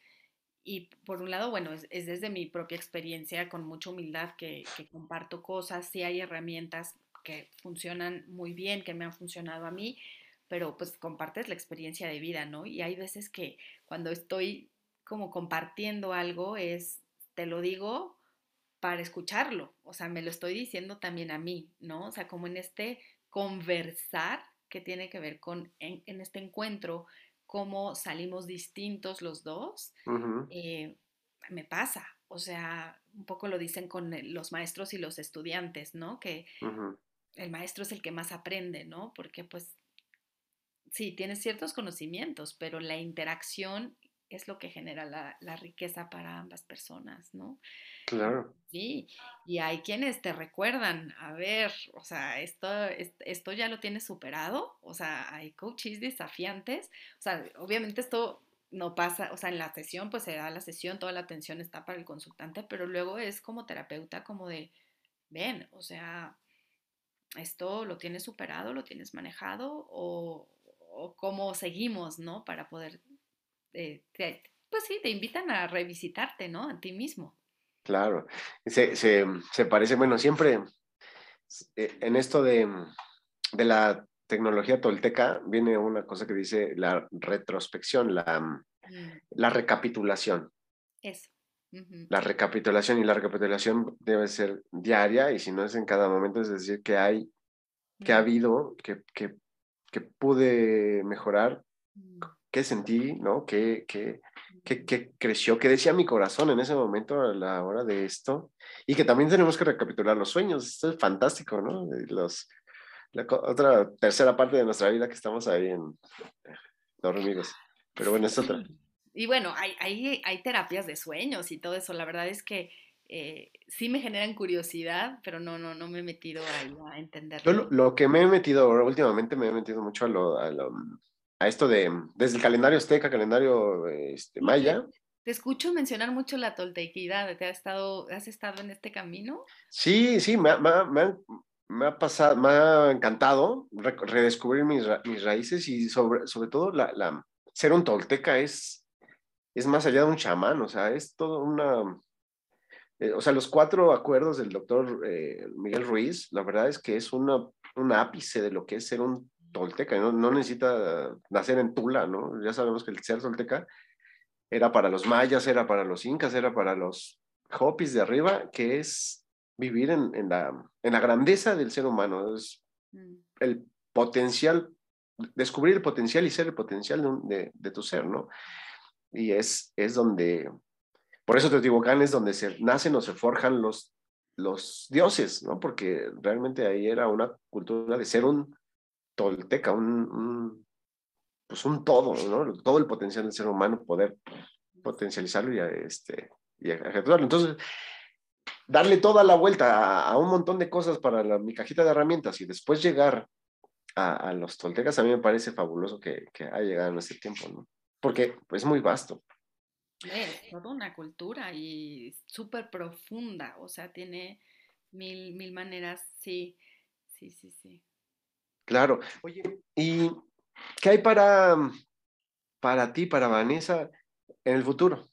y por un lado, bueno, es, desde mi propia experiencia con mucha humildad que, que comparto cosas, sí hay herramientas que funcionan muy bien, que me han funcionado a mí, pero pues compartes la experiencia de vida, ¿no? Y hay veces que cuando estoy como compartiendo algo es, te lo digo para escucharlo, o sea, me lo estoy diciendo también a mí, ¿no? O sea, como en este conversar que tiene que ver con, en, este encuentro, cómo salimos distintos los dos, eh, me pasa, o sea, un poco lo dicen con los maestros y los estudiantes, ¿no? Que el maestro es el que más aprende, ¿no? Porque pues sí, tienes ciertos conocimientos, pero la interacción es lo que genera la, riqueza para ambas personas, ¿no? Claro. Sí, y hay quienes te recuerdan, a ver, o sea, esto, esto ya lo tienes superado, o sea, hay coaches desafiantes, o sea, obviamente esto no pasa, o sea, en la sesión, pues se da la sesión, toda la atención está para el consultante, pero luego es como terapeuta, como de, ven, o sea, esto lo tienes superado, lo tienes manejado, o, o cómo seguimos, ¿no? Para poder, eh, pues sí, te invitan a revisitarte, ¿no? A ti mismo. Claro, se, se, se parece, bueno, siempre eh, en esto de, de, la tecnología tolteca viene una cosa que dice la retrospección, la, mm. la recapitulación. Eso. La recapitulación y la recapitulación debe ser diaria y si no es en cada momento, es decir, que hay, que ha habido, que, que que pude mejorar, mm. qué sentí, ¿no? ¿Qué, qué, qué, qué, creció, qué decía mi corazón en ese momento a la hora de esto. Y que también tenemos que recapitular los sueños. Esto es fantástico, ¿no? Los, la otra tercera parte de nuestra vida que estamos ahí en dormidos. Pero bueno, es otra. Y bueno, hay, hay, hay terapias de sueños y todo eso. La verdad es que eh, sí me generan curiosidad, pero no, no, no me he metido ahí a entenderlo. lo, que me he metido últimamente me he metido mucho a, lo, a, esto de, desde el calendario azteca, calendario este, maya. Te escucho mencionar mucho la toltequidad, ¿Te has, estado, ¿has estado en este camino? Sí, sí, me, me, me, ha pasado, me ha encantado redescubrir mis, mis raíces y sobre, sobre todo la, la, ser un tolteca es, es más allá de un chamán, o sea, es todo una eh, o sea, los cuatro acuerdos del doctor eh, Miguel Ruiz, la verdad es que es una, un ápice de lo que es ser un tolteca, no, no necesita nacer en Tula, ¿no? Ya sabemos que el ser tolteca era para los mayas, era para los incas, era para los hopis de arriba, que es vivir en, en, la, en la grandeza del ser humano, es mm. el potencial, descubrir el potencial y ser el potencial de, de tu ser, ¿no? Y es, es donde por eso Teotihuacán es donde se nacen o se forjan los, dioses, ¿no? Porque realmente ahí era una cultura de ser un tolteca, un, pues un todo, ¿no? Todo el potencial del ser humano, poder potencializarlo y, este, y ejecutarlo. Entonces, darle toda la vuelta a, un montón de cosas para mi cajita de herramientas y después llegar a, los toltecas, a mí me parece fabuloso que, que haya llegado en ese tiempo, ¿no? Porque es muy vasto. Es toda una cultura y súper profunda, o sea, tiene mil, mil maneras, sí, sí, sí, sí. Claro. Oye, ¿y qué hay para, para ti, para Vanessa, en el futuro?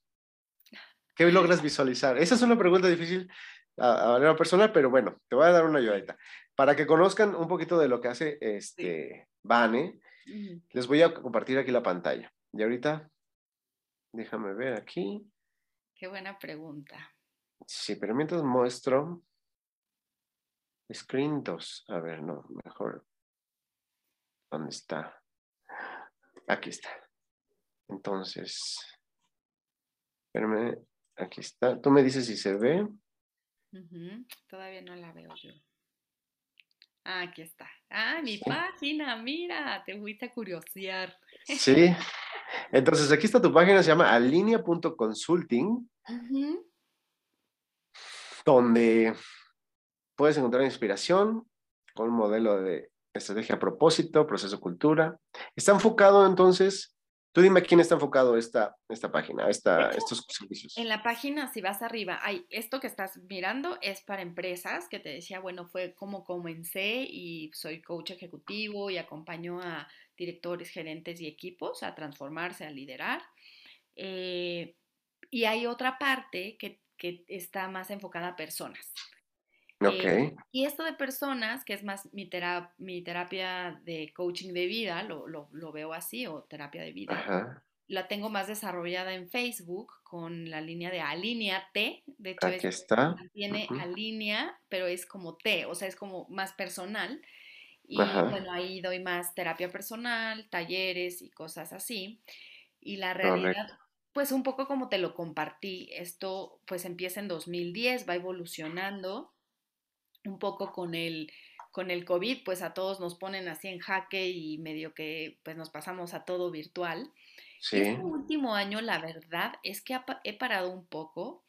¿Qué logras visualizar? Esa es una pregunta difícil a, manera personal, pero bueno, te voy a dar una ayudadita. Para que conozcan un poquito de lo que hace este Vane, les voy a compartir aquí la pantalla. Y ahorita, déjame ver aquí. Qué buena pregunta. Sí, pero mientras muestro Screen 2. A ver, no, mejor. ¿Dónde está? Aquí está. Entonces, espérame, aquí está. Tú me dices si se ve. Todavía no la veo yo. Ah, aquí está. Ah, mi página, mira, te fuiste a curiosear. Sí. Entonces, aquí está tu página, se llama alinea.consulting, donde puedes encontrar inspiración con un modelo de estrategia a propósito, proceso cultura. Está enfocado entonces, tú dime quién está enfocado esta, esta página, esta, estos servicios. En la página, si vas arriba, hay esto que estás mirando es para empresas, que te decía, bueno, fue como comencé y soy coach ejecutivo y acompaño a directores, gerentes y equipos a transformarse, a liderar. Eh, y hay otra parte que, que está más enfocada a personas. Eh, y esto de personas, que es más mi, mi terapia de coaching de vida, lo, lo, veo así, o terapia de vida, la tengo más desarrollada en Facebook con la línea de Alinea T. De hecho, Aquí está. tiene Alinea, pero es como T, o sea, es como más personal. Y bueno, ahí doy más terapia personal, talleres y cosas así. Y la realidad, pues un poco como te lo compartí, esto pues empieza en 2010, va evolucionando un poco con el, con el COVID, pues a todos nos ponen así en jaque y medio que pues nos pasamos a todo virtual. Sí. Este último año, la verdad es que he parado un poco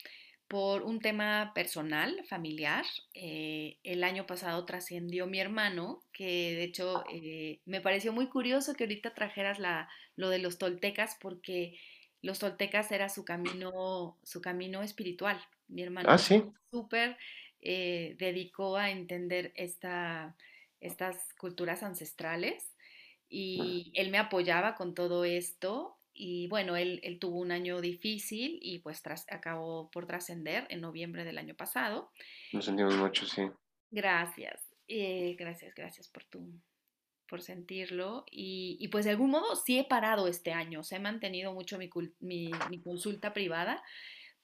por un tema personal, familiar. Eh, el año pasado trascendió mi hermano, que de hecho eh, me pareció muy curioso que ahorita trajeras la, lo de los toltecas, porque los toltecas era su camino, su camino espiritual. Mi hermano ah, ¿sí? súper eh, dedicó a entender esta, estas culturas ancestrales y él me apoyaba con todo esto y bueno, él, él tuvo un año difícil y pues acabó por trascender en noviembre del año pasado. Nos sentimos mucho, sí. Gracias, eh, gracias, gracias por tu por sentirlo y, y, pues de algún modo sí he parado este año, se he mantenido mucho mi, mi, mi consulta privada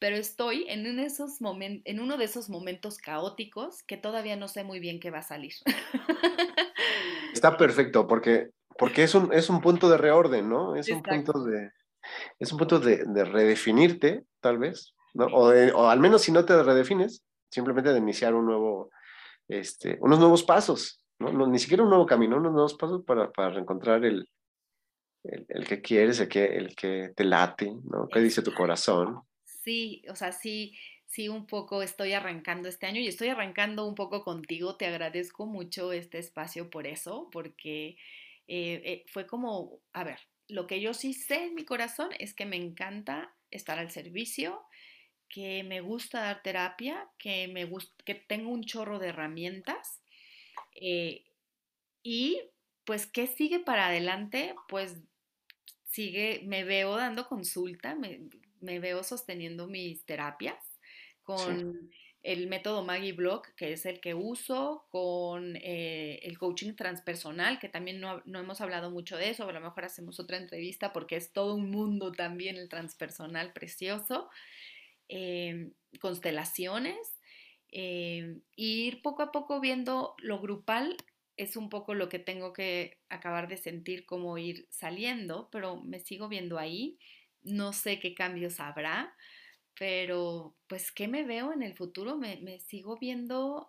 pero estoy en, esos en uno de esos momentos caóticos que todavía no sé muy bien qué va a salir. Está perfecto, porque, porque es, un, es un punto de reorden, ¿no? Es un punto de, es un punto de, redefinirte, tal vez, ¿no? O, al menos si no te redefines, simplemente de iniciar un nuevo, este, unos nuevos pasos, ¿no? ni siquiera un nuevo camino, unos nuevos pasos para, para reencontrar el, el, que quieres, el que, el que te late, ¿no? ¿Qué dice tu corazón? sí, o sea, sí, sí, un poco estoy arrancando este año y estoy arrancando un poco contigo. Te agradezco mucho este espacio por eso, porque eh, eh, fue como, a ver, lo que yo sí sé en mi corazón es que me encanta estar al servicio, que me gusta dar terapia, que, me que tengo un chorro de herramientas. Eh, y pues, ¿qué sigue para adelante? Pues sigue, me veo dando consulta, me, me veo sosteniendo mis terapias con el método Maggie Block, que es el que uso, con eh, el coaching transpersonal, que también no, hemos hablado mucho de eso, a lo mejor hacemos otra entrevista porque es todo un mundo también el transpersonal precioso, em, constelaciones, em, ir poco a poco viendo lo grupal es un poco lo que tengo que acabar de sentir como ir saliendo, pero me sigo viendo ahí no sé qué cambios habrá, pero pues ¿qué me veo en el futuro? Me, sigo viendo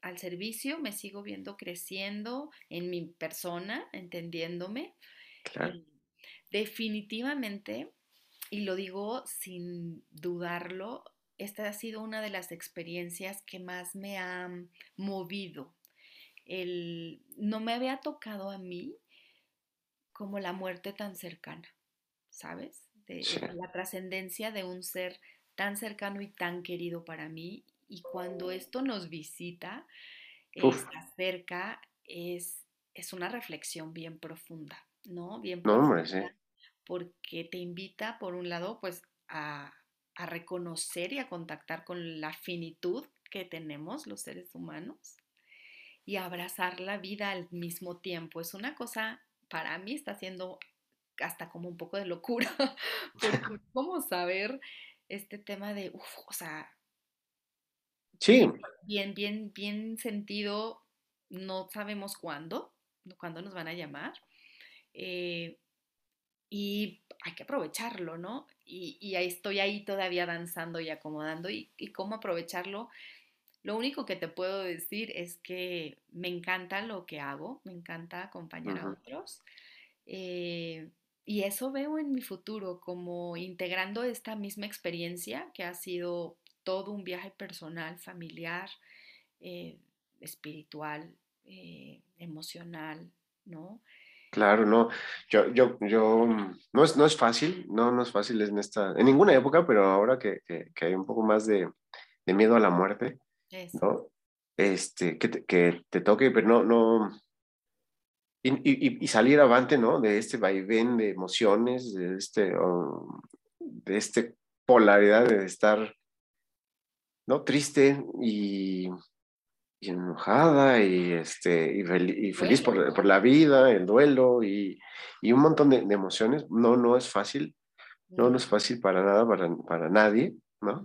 al servicio, me sigo viendo creciendo en mi persona, entendiéndome. definitivamente, y lo digo sin dudarlo, esta ha sido una de las experiencias que más me ha movido. El, no me había tocado a mí como la muerte tan cercana, ¿sabes? De, la trascendencia de un ser tan cercano y tan querido para mí. Y cuando esto nos visita, está cerca, es, es una reflexión bien profunda, ¿no? Bien profunda. Porque te invita, por un lado, pues a, a reconocer y a contactar con la finitud que tenemos los seres humanos y abrazar la vida al mismo tiempo. Es una cosa, para mí está siendo hasta como un poco de locura, porque cómo saber este tema de, uff, o sea, sí. bien, bien, bien sentido, no sabemos cuándo, cuándo nos van a llamar. Eh, y hay que aprovecharlo, ¿no? Y, ahí estoy ahí todavía danzando y acomodando y, cómo aprovecharlo. Lo único que te puedo decir es que me encanta lo que hago, me encanta acompañar a otros. Eh, y eso veo en mi futuro, como integrando esta misma experiencia que ha sido todo un viaje personal, familiar, eh, espiritual, eh, emocional, ¿no? Claro, no, yo, yo, yo, mm, no es, no es fácil, no, no es fácil en esta, en ninguna época, pero ahora que, que, hay un poco más de, de, miedo a la muerte, ¿no? Este, que te, que te toque, pero no, no, y, salir avante, ¿no? De este vaivén de emociones, de este, de este polaridad de estar, ¿no? Triste y enojada y, este, y, feliz por, la vida, el duelo y, un montón de, emociones. No, no es fácil, no, no es fácil para nada, para, para nadie, ¿no?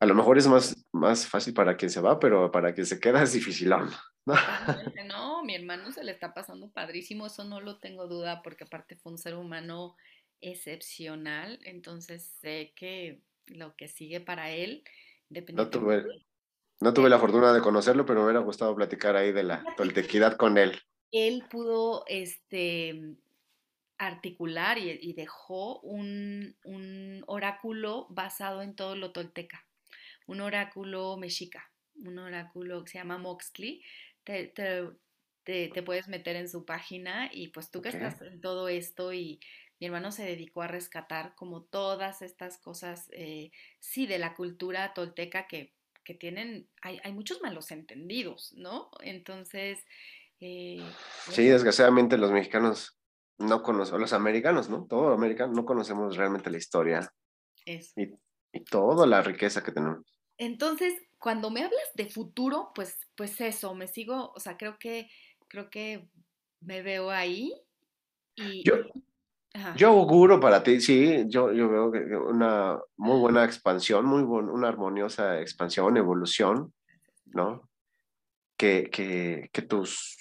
A lo mejor es más, más fácil para quien se va, pero para quien se queda es difícil. ¿no? no, mi hermano se le está pasando padrísimo, eso no lo tengo duda, porque aparte fue un ser humano excepcional, entonces sé que lo que sigue para él, depende no tuve la fortuna de conocerlo, pero me hubiera gustado platicar ahí de la toltequidad con él. Él pudo este, articular y, dejó un, oráculo basado en todo lo tolteca, un oráculo mexica, un oráculo que se llama Moxley. Te, puedes meter en su página y pues tú que estás en todo esto y mi hermano se dedicó a rescatar como todas estas cosas, eh, sí, de la cultura tolteca que que tienen, hay, hay muchos malos entendidos, ¿no? Entonces... Eh, sí, desgraciadamente los mexicanos no conocemos, los americanos, ¿no? Todo americano, no conocemos realmente la historia. Y, y toda la riqueza que tenemos. Entonces, cuando me hablas de futuro, pues, pues eso, me sigo, o sea, creo que, creo que me veo ahí. Y, yo, yo auguro para ti, sí, yo, yo veo una muy buena expansión, muy una armoniosa expansión, evolución, ¿no? Que, que, que, tus,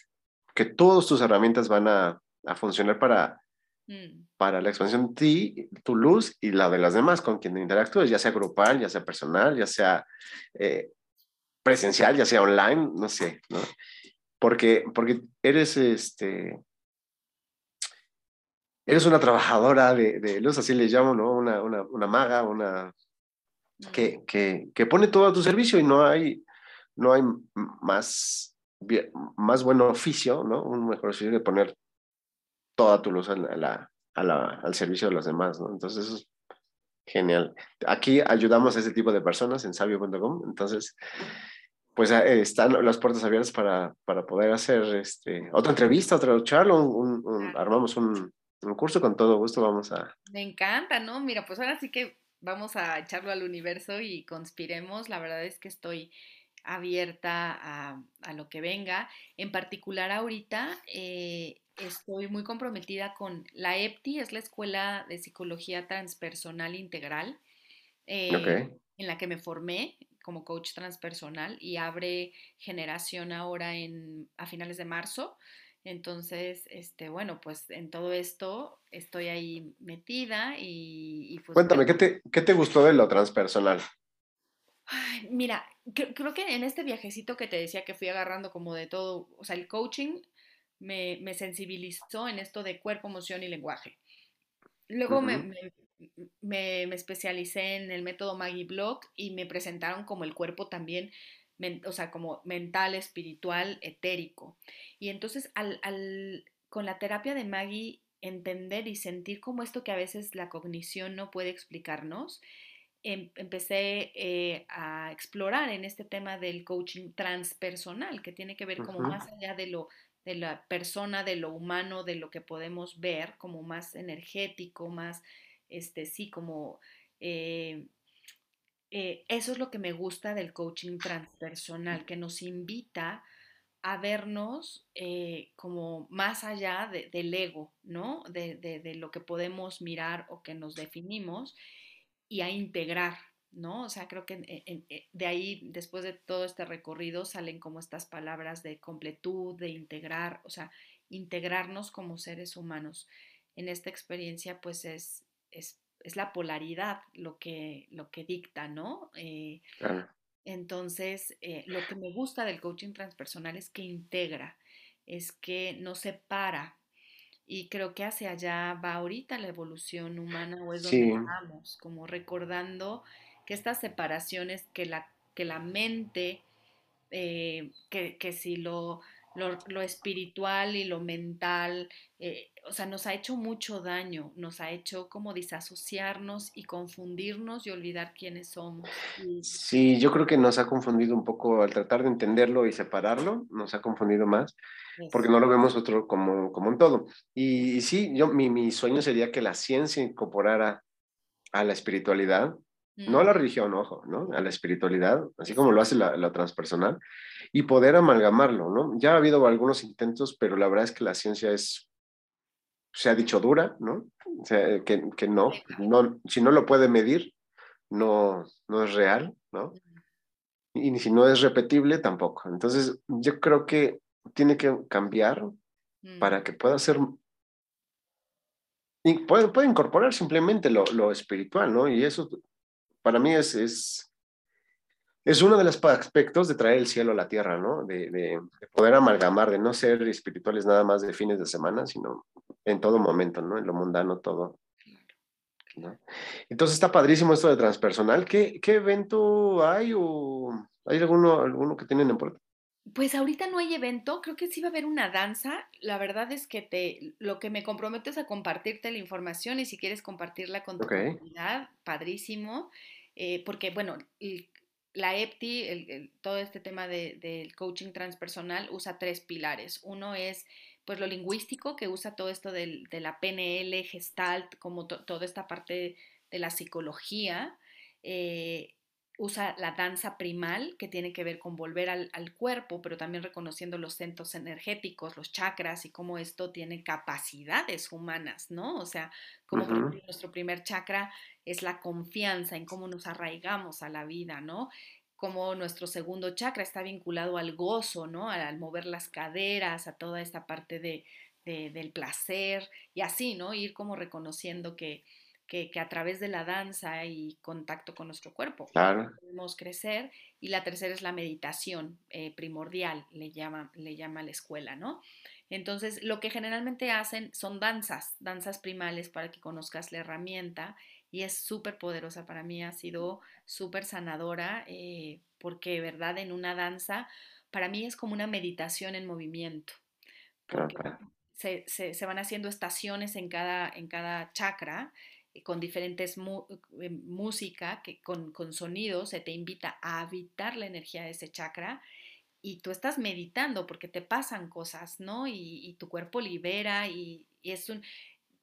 que todas tus herramientas van a, a funcionar para, mm. para la expansión de ti, tu luz y la de las demás con quien interactúes, ya sea grupal, ya sea personal, ya sea eh, presencial, ya sea online, no sé, ¿no? Porque, porque eres este eres una trabajadora de, luz, así le llamo, ¿no? Una, una, una maga, una que, que, que, pone todo a tu servicio y no hay, no hay más, más buen oficio, ¿no? Un mejor oficio de poner toda tu luz a la, a la, al servicio de los demás, ¿no? Entonces eso es genial. Aquí ayudamos a ese tipo de personas en sabio.com, entonces pues eh, están las puertas abiertas para, para poder hacer este, otra entrevista, otra charla, un, armamos un, un curso con todo gusto vamos a... Me encanta, ¿no? Mira, pues ahora sí que vamos a echarlo al universo y conspiremos. La verdad es que estoy abierta a, lo que venga. En particular ahorita eh, estoy muy comprometida con la EPTI, es la Escuela de Psicología Transpersonal Integral, eh, en la que me formé como coach transpersonal y abre generación ahora en, a finales de marzo. Entonces, este, bueno, pues en todo esto estoy ahí metida y... pues, Cuéntame, ¿qué te, ¿qué te gustó de lo transpersonal? Ay, mira, creo, que en este viajecito que te decía que fui agarrando como de todo, o sea, el coaching me, sensibilizó en esto de cuerpo, emoción y lenguaje. Luego me, me, especialicé en el método Maggie Block y me presentaron como el cuerpo también, o sea, como mental, espiritual, etérico. Y entonces al, al, con la terapia de Maggie entender y sentir como esto que a veces la cognición no puede explicarnos, em, empecé eh, a explorar en este tema del coaching transpersonal, que tiene que ver como más allá de lo de la persona, de lo humano, de lo que podemos ver, como más energético, más, este, sí, como, eh, eh, eso es lo que me gusta del coaching transpersonal, que nos invita a vernos eh, como más allá del ego, ¿no? De, lo que podemos mirar o que nos definimos y a integrar, ¿no? O sea, creo que de ahí, después de todo este recorrido, salen como estas palabras de completud, de integrar, o sea, integrarnos como seres humanos. En esta experiencia, pues es, es, la polaridad lo que, lo que dicta, ¿no? Eh, claro. Entonces, eh, lo que me gusta del coaching transpersonal es que integra, es que no separa. Y creo que hacia allá va ahorita la evolución humana o es donde vamos, como recordando que estas separaciones que la, que la mente, eh, que, que si lo lo, espiritual y lo mental, eh, o sea, nos ha hecho mucho daño, nos ha hecho como disasociarnos y confundirnos y olvidar quiénes somos. Sí, yo creo que nos ha confundido un poco al tratar de entenderlo y separarlo, nos ha confundido más, porque no lo vemos otro como, como un todo. Y, sí, yo, mi, mi, sueño sería que la ciencia incorporara a la espiritualidad no a la religión, ojo, ¿no? A la espiritualidad, así como lo hace la, transpersonal, y poder amalgamarlo, ¿no? Ya ha habido algunos intentos, pero la verdad es que la ciencia es, se ha dicho dura, ¿no? O sea, que, que no, no, si no lo puede medir, no, no es real, ¿no? Y si no es repetible, tampoco. Entonces, yo creo que tiene que cambiar para que pueda ser puede, puede, incorporar simplemente lo, lo, espiritual, ¿no? Y eso para mí es, es, es uno de los aspectos de traer el cielo a la tierra, ¿no? De, poder amalgamar, de no ser espirituales nada más de fines de semana, sino en todo momento, ¿no? En lo mundano todo. Entonces está padrísimo esto de transpersonal. ¿Qué, qué evento hay o hay alguno, alguno que tienen en puerta? Pues ahorita no hay evento, creo que sí va a haber una danza. La verdad es que te, lo que me comprometo es a compartirte la información y si quieres compartirla con tu comunidad, padrísimo. Eh, porque, bueno, la EPTI, todo este tema del coaching transpersonal usa tres pilares. Uno es pues lo lingüístico, que usa todo esto de la PNL, Gestalt, como toda esta parte de la psicología. Eh, usa la danza primal, que tiene que ver con volver al, cuerpo, pero también reconociendo los centros energéticos, los chakras y cómo esto tiene capacidades humanas, ¿no? O sea, como nuestro primer chakra es la confianza en cómo nos arraigamos a la vida, ¿no? Como nuestro segundo chakra está vinculado al gozo, ¿no? Al, mover las caderas, a toda esta parte de, del placer y así, ¿no? Ir como reconociendo que que, a través de la danza y contacto con nuestro cuerpo podemos crecer. Y la tercera es la meditación eh, primordial, le llama, le llama la escuela, ¿no? Entonces, lo que generalmente hacen son danzas, danzas primales para que conozcas la herramienta y es súper poderosa para mí, ha sido súper sanadora eh, porque, ¿verdad? En una danza, para mí es como una meditación en movimiento. Se, se, van haciendo estaciones en cada, en cada chakra con diferentes eh, música, que con, con sonidos, se te invita a habitar la energía de ese chakra y tú estás meditando porque te pasan cosas, ¿no? Y, tu cuerpo libera y, es un...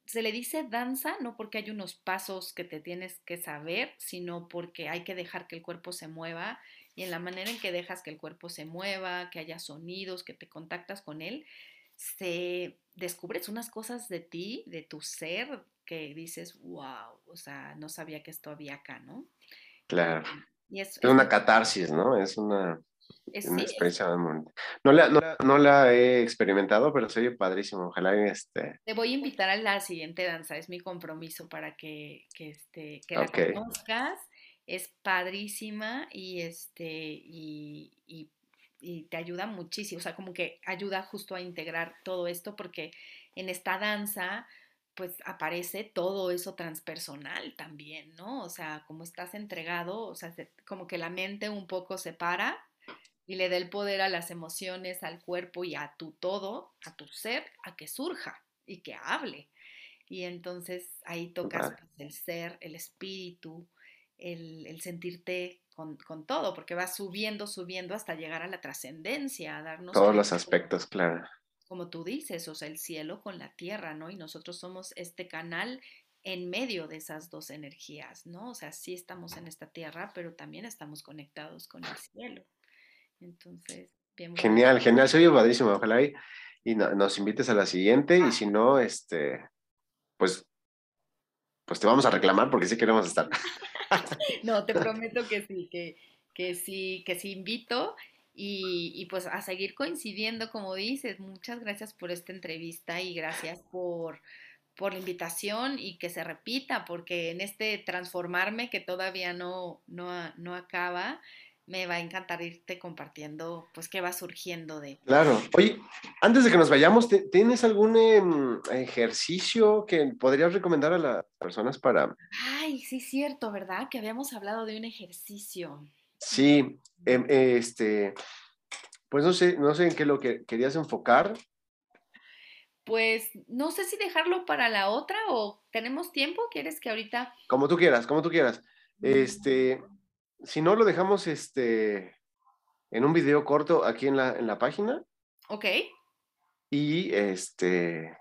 Se le dice danza no porque hay unos pasos que te tienes que saber, sino porque hay que dejar que el cuerpo se mueva y en la manera en que dejas que el cuerpo se mueva, que haya sonidos, que te contactas con él, se descubres unas cosas de ti, de tu ser, que dices, wow, o sea, no sabía que esto había acá, ¿no? Claro. es, una catarsis, ¿no? Es una, experiencia no la, no, la, he experimentado, pero soy padrísimo. Ojalá este. Te voy a invitar a la siguiente danza, es mi compromiso para que, que, este, que la conozcas es padrísima y este y, y te ayuda muchísimo, o sea, como que ayuda justo a integrar todo esto porque en esta danza pues aparece todo eso transpersonal también, ¿no? O sea, como estás entregado, o sea, como que la mente un poco se para y le da el poder a las emociones, al cuerpo y a tu todo, a tu ser, a que surja y que hable. Y entonces ahí tocas pues, el ser, el espíritu, el, sentirte con, todo, porque vas subiendo, subiendo hasta llegar a la trascendencia, a darnos... Todos los aspectos, claro como tú dices, o sea, el cielo con la tierra, ¿no? Y nosotros somos este canal en medio de esas dos energías, ¿no? O sea, sí estamos en esta tierra, pero también estamos conectados con el cielo. Entonces, bien. Genial, genial, soy padrísimo, ojalá y, y nos invites a la siguiente y si no, este, pues, pues te vamos a reclamar porque sí queremos estar. no, te prometo que sí, que, que sí, que sí invito y, pues a seguir coincidiendo, como dices. Muchas gracias por esta entrevista y gracias por, por la invitación y que se repita, porque en este transformarme que todavía no, no, no acaba, me va a encantar irte compartiendo, pues, qué va surgiendo de... Claro. Oye, antes de que nos vayamos, ¿tienes algún em, ejercicio que podrías recomendar a las personas para... Ay, sí, cierto, ¿verdad? Que habíamos hablado de un ejercicio. Sí, em, este, pues no sé, no sé en qué lo que querías enfocar. Pues no sé si dejarlo para la otra o tenemos tiempo, ¿quieres que ahorita? Como tú quieras, como tú quieras. Este, si no lo dejamos este en un video corto aquí en la, en la página. Ok. Y este,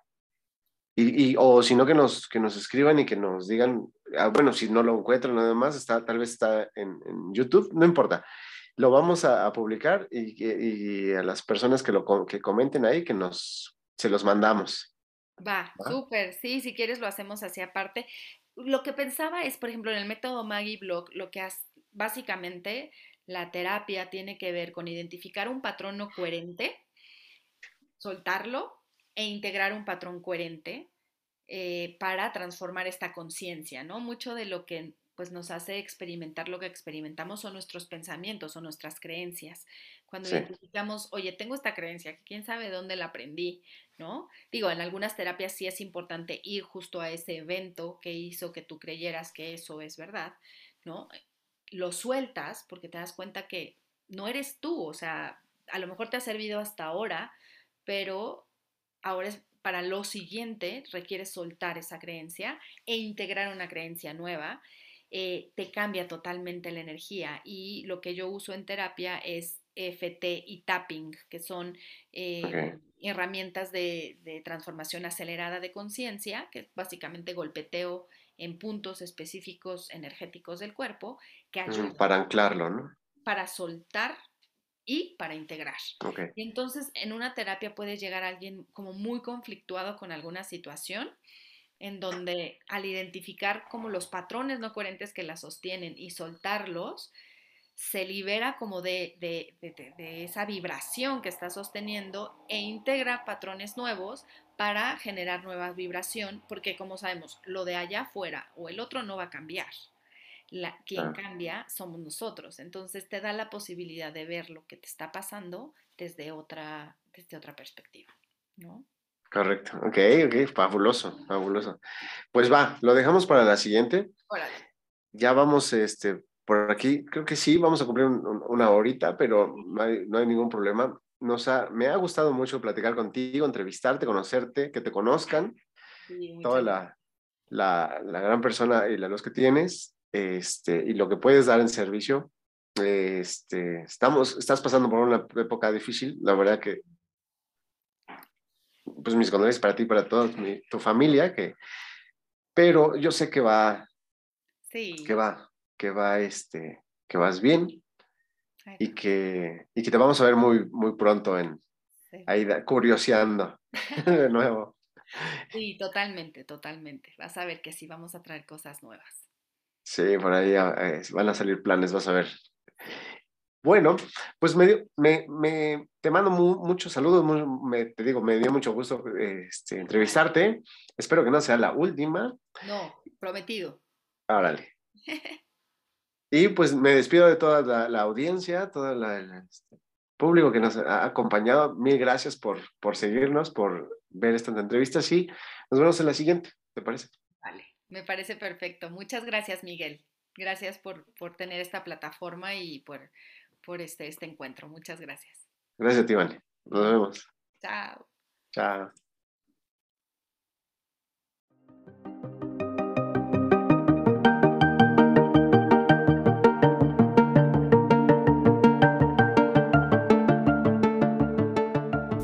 y, o si no, que nos, que nos escriban y que nos digan, ah, bueno, si no lo encuentran nada más, está, tal vez está en, YouTube, no importa. Lo vamos a, publicar y, a las personas que lo que comenten ahí, que nos se los mandamos. Va, súper, sí, si quieres lo hacemos así aparte. Lo que pensaba es, por ejemplo, en el método Maggie Blog, lo que has, básicamente la terapia tiene que ver con identificar un patrón no coherente, soltarlo e integrar un patrón coherente eh, para transformar esta conciencia, ¿no? Mucho de lo que pues nos hace experimentar lo que experimentamos son nuestros pensamientos o nuestras creencias. Cuando identificamos, oye, tengo esta creencia, quién sabe dónde la aprendí, ¿no? Digo, en algunas terapias sí es importante ir justo a ese evento que hizo que tú creyeras que eso es verdad, ¿no? Lo sueltas porque te das cuenta que no eres tú, o sea, a lo mejor te ha servido hasta ahora, pero ahora es para lo siguiente, requieres soltar esa creencia e integrar una creencia nueva. Eh, te cambia totalmente la energía y lo que yo uso en terapia es FT y tapping, que son eh, herramientas de, transformación acelerada de conciencia, que es básicamente golpeteo en puntos específicos energéticos del cuerpo, que ayudan para anclarlo, ¿no? Para soltar y para integrar. Y entonces en una terapia puede llegar alguien como muy conflictuado con alguna situación en donde al identificar como los patrones no coherentes que la sostienen y soltarlos, se libera como de, de, de, esa vibración que está sosteniendo e integra patrones nuevos para generar nueva vibración, porque como sabemos, lo de allá afuera o el otro no va a cambiar la, quien cambia somos nosotros. Entonces te da la posibilidad de ver lo que te está pasando desde otra, desde otra perspectiva, ¿no? Correcto, ok, ok, fabuloso, fabuloso. Pues va, lo dejamos para la siguiente. Ya vamos, este, por aquí, creo que sí, vamos a cumplir una horita, pero no hay, ningún problema. Nos me ha gustado mucho platicar contigo, entrevistarte, conocerte, que te conozcan, toda la, la, la, gran persona y la luz que tienes este, y lo que puedes dar en servicio. Este, estamos, estás pasando por una época difícil, la verdad que, pues mis condolencias para ti, para toda tu familia, que, pero yo sé que va, sí. que va, que va, este, que vas bien y que, y que te vamos a ver muy, muy pronto en, ahí curioseando de nuevo. Sí, totalmente, totalmente. Vas a ver que sí vamos a traer cosas nuevas. Sí, por ahí ah, eh, van a salir planes, vas a ver. Bueno, pues me, me, te mando muchos saludos, me, te digo, me dio mucho gusto este, entrevistarte. Espero que no sea la última. No, prometido. Árale. Y pues me despido de toda la, audiencia, todo el este, público que nos ha acompañado. Mil gracias por, por seguirnos, por ver estas entrevistas y nos vemos en la siguiente, ¿te parece? Me parece perfecto. Muchas gracias, Miguel. Gracias por, por tener esta plataforma y por, por este, este encuentro. Muchas gracias. Gracias a ti, Vale. Nos vemos. Chao. Chao.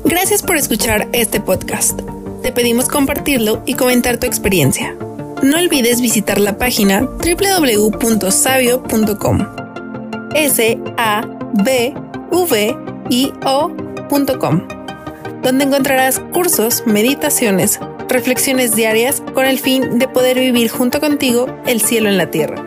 Gracias por escuchar este podcast. Te pedimos compartirlo y comentar tu experiencia. No olvides visitar la página www.sabio.com. S A B I donde encontrarás cursos, meditaciones, reflexiones diarias con el fin de poder vivir junto contigo el cielo en la tierra.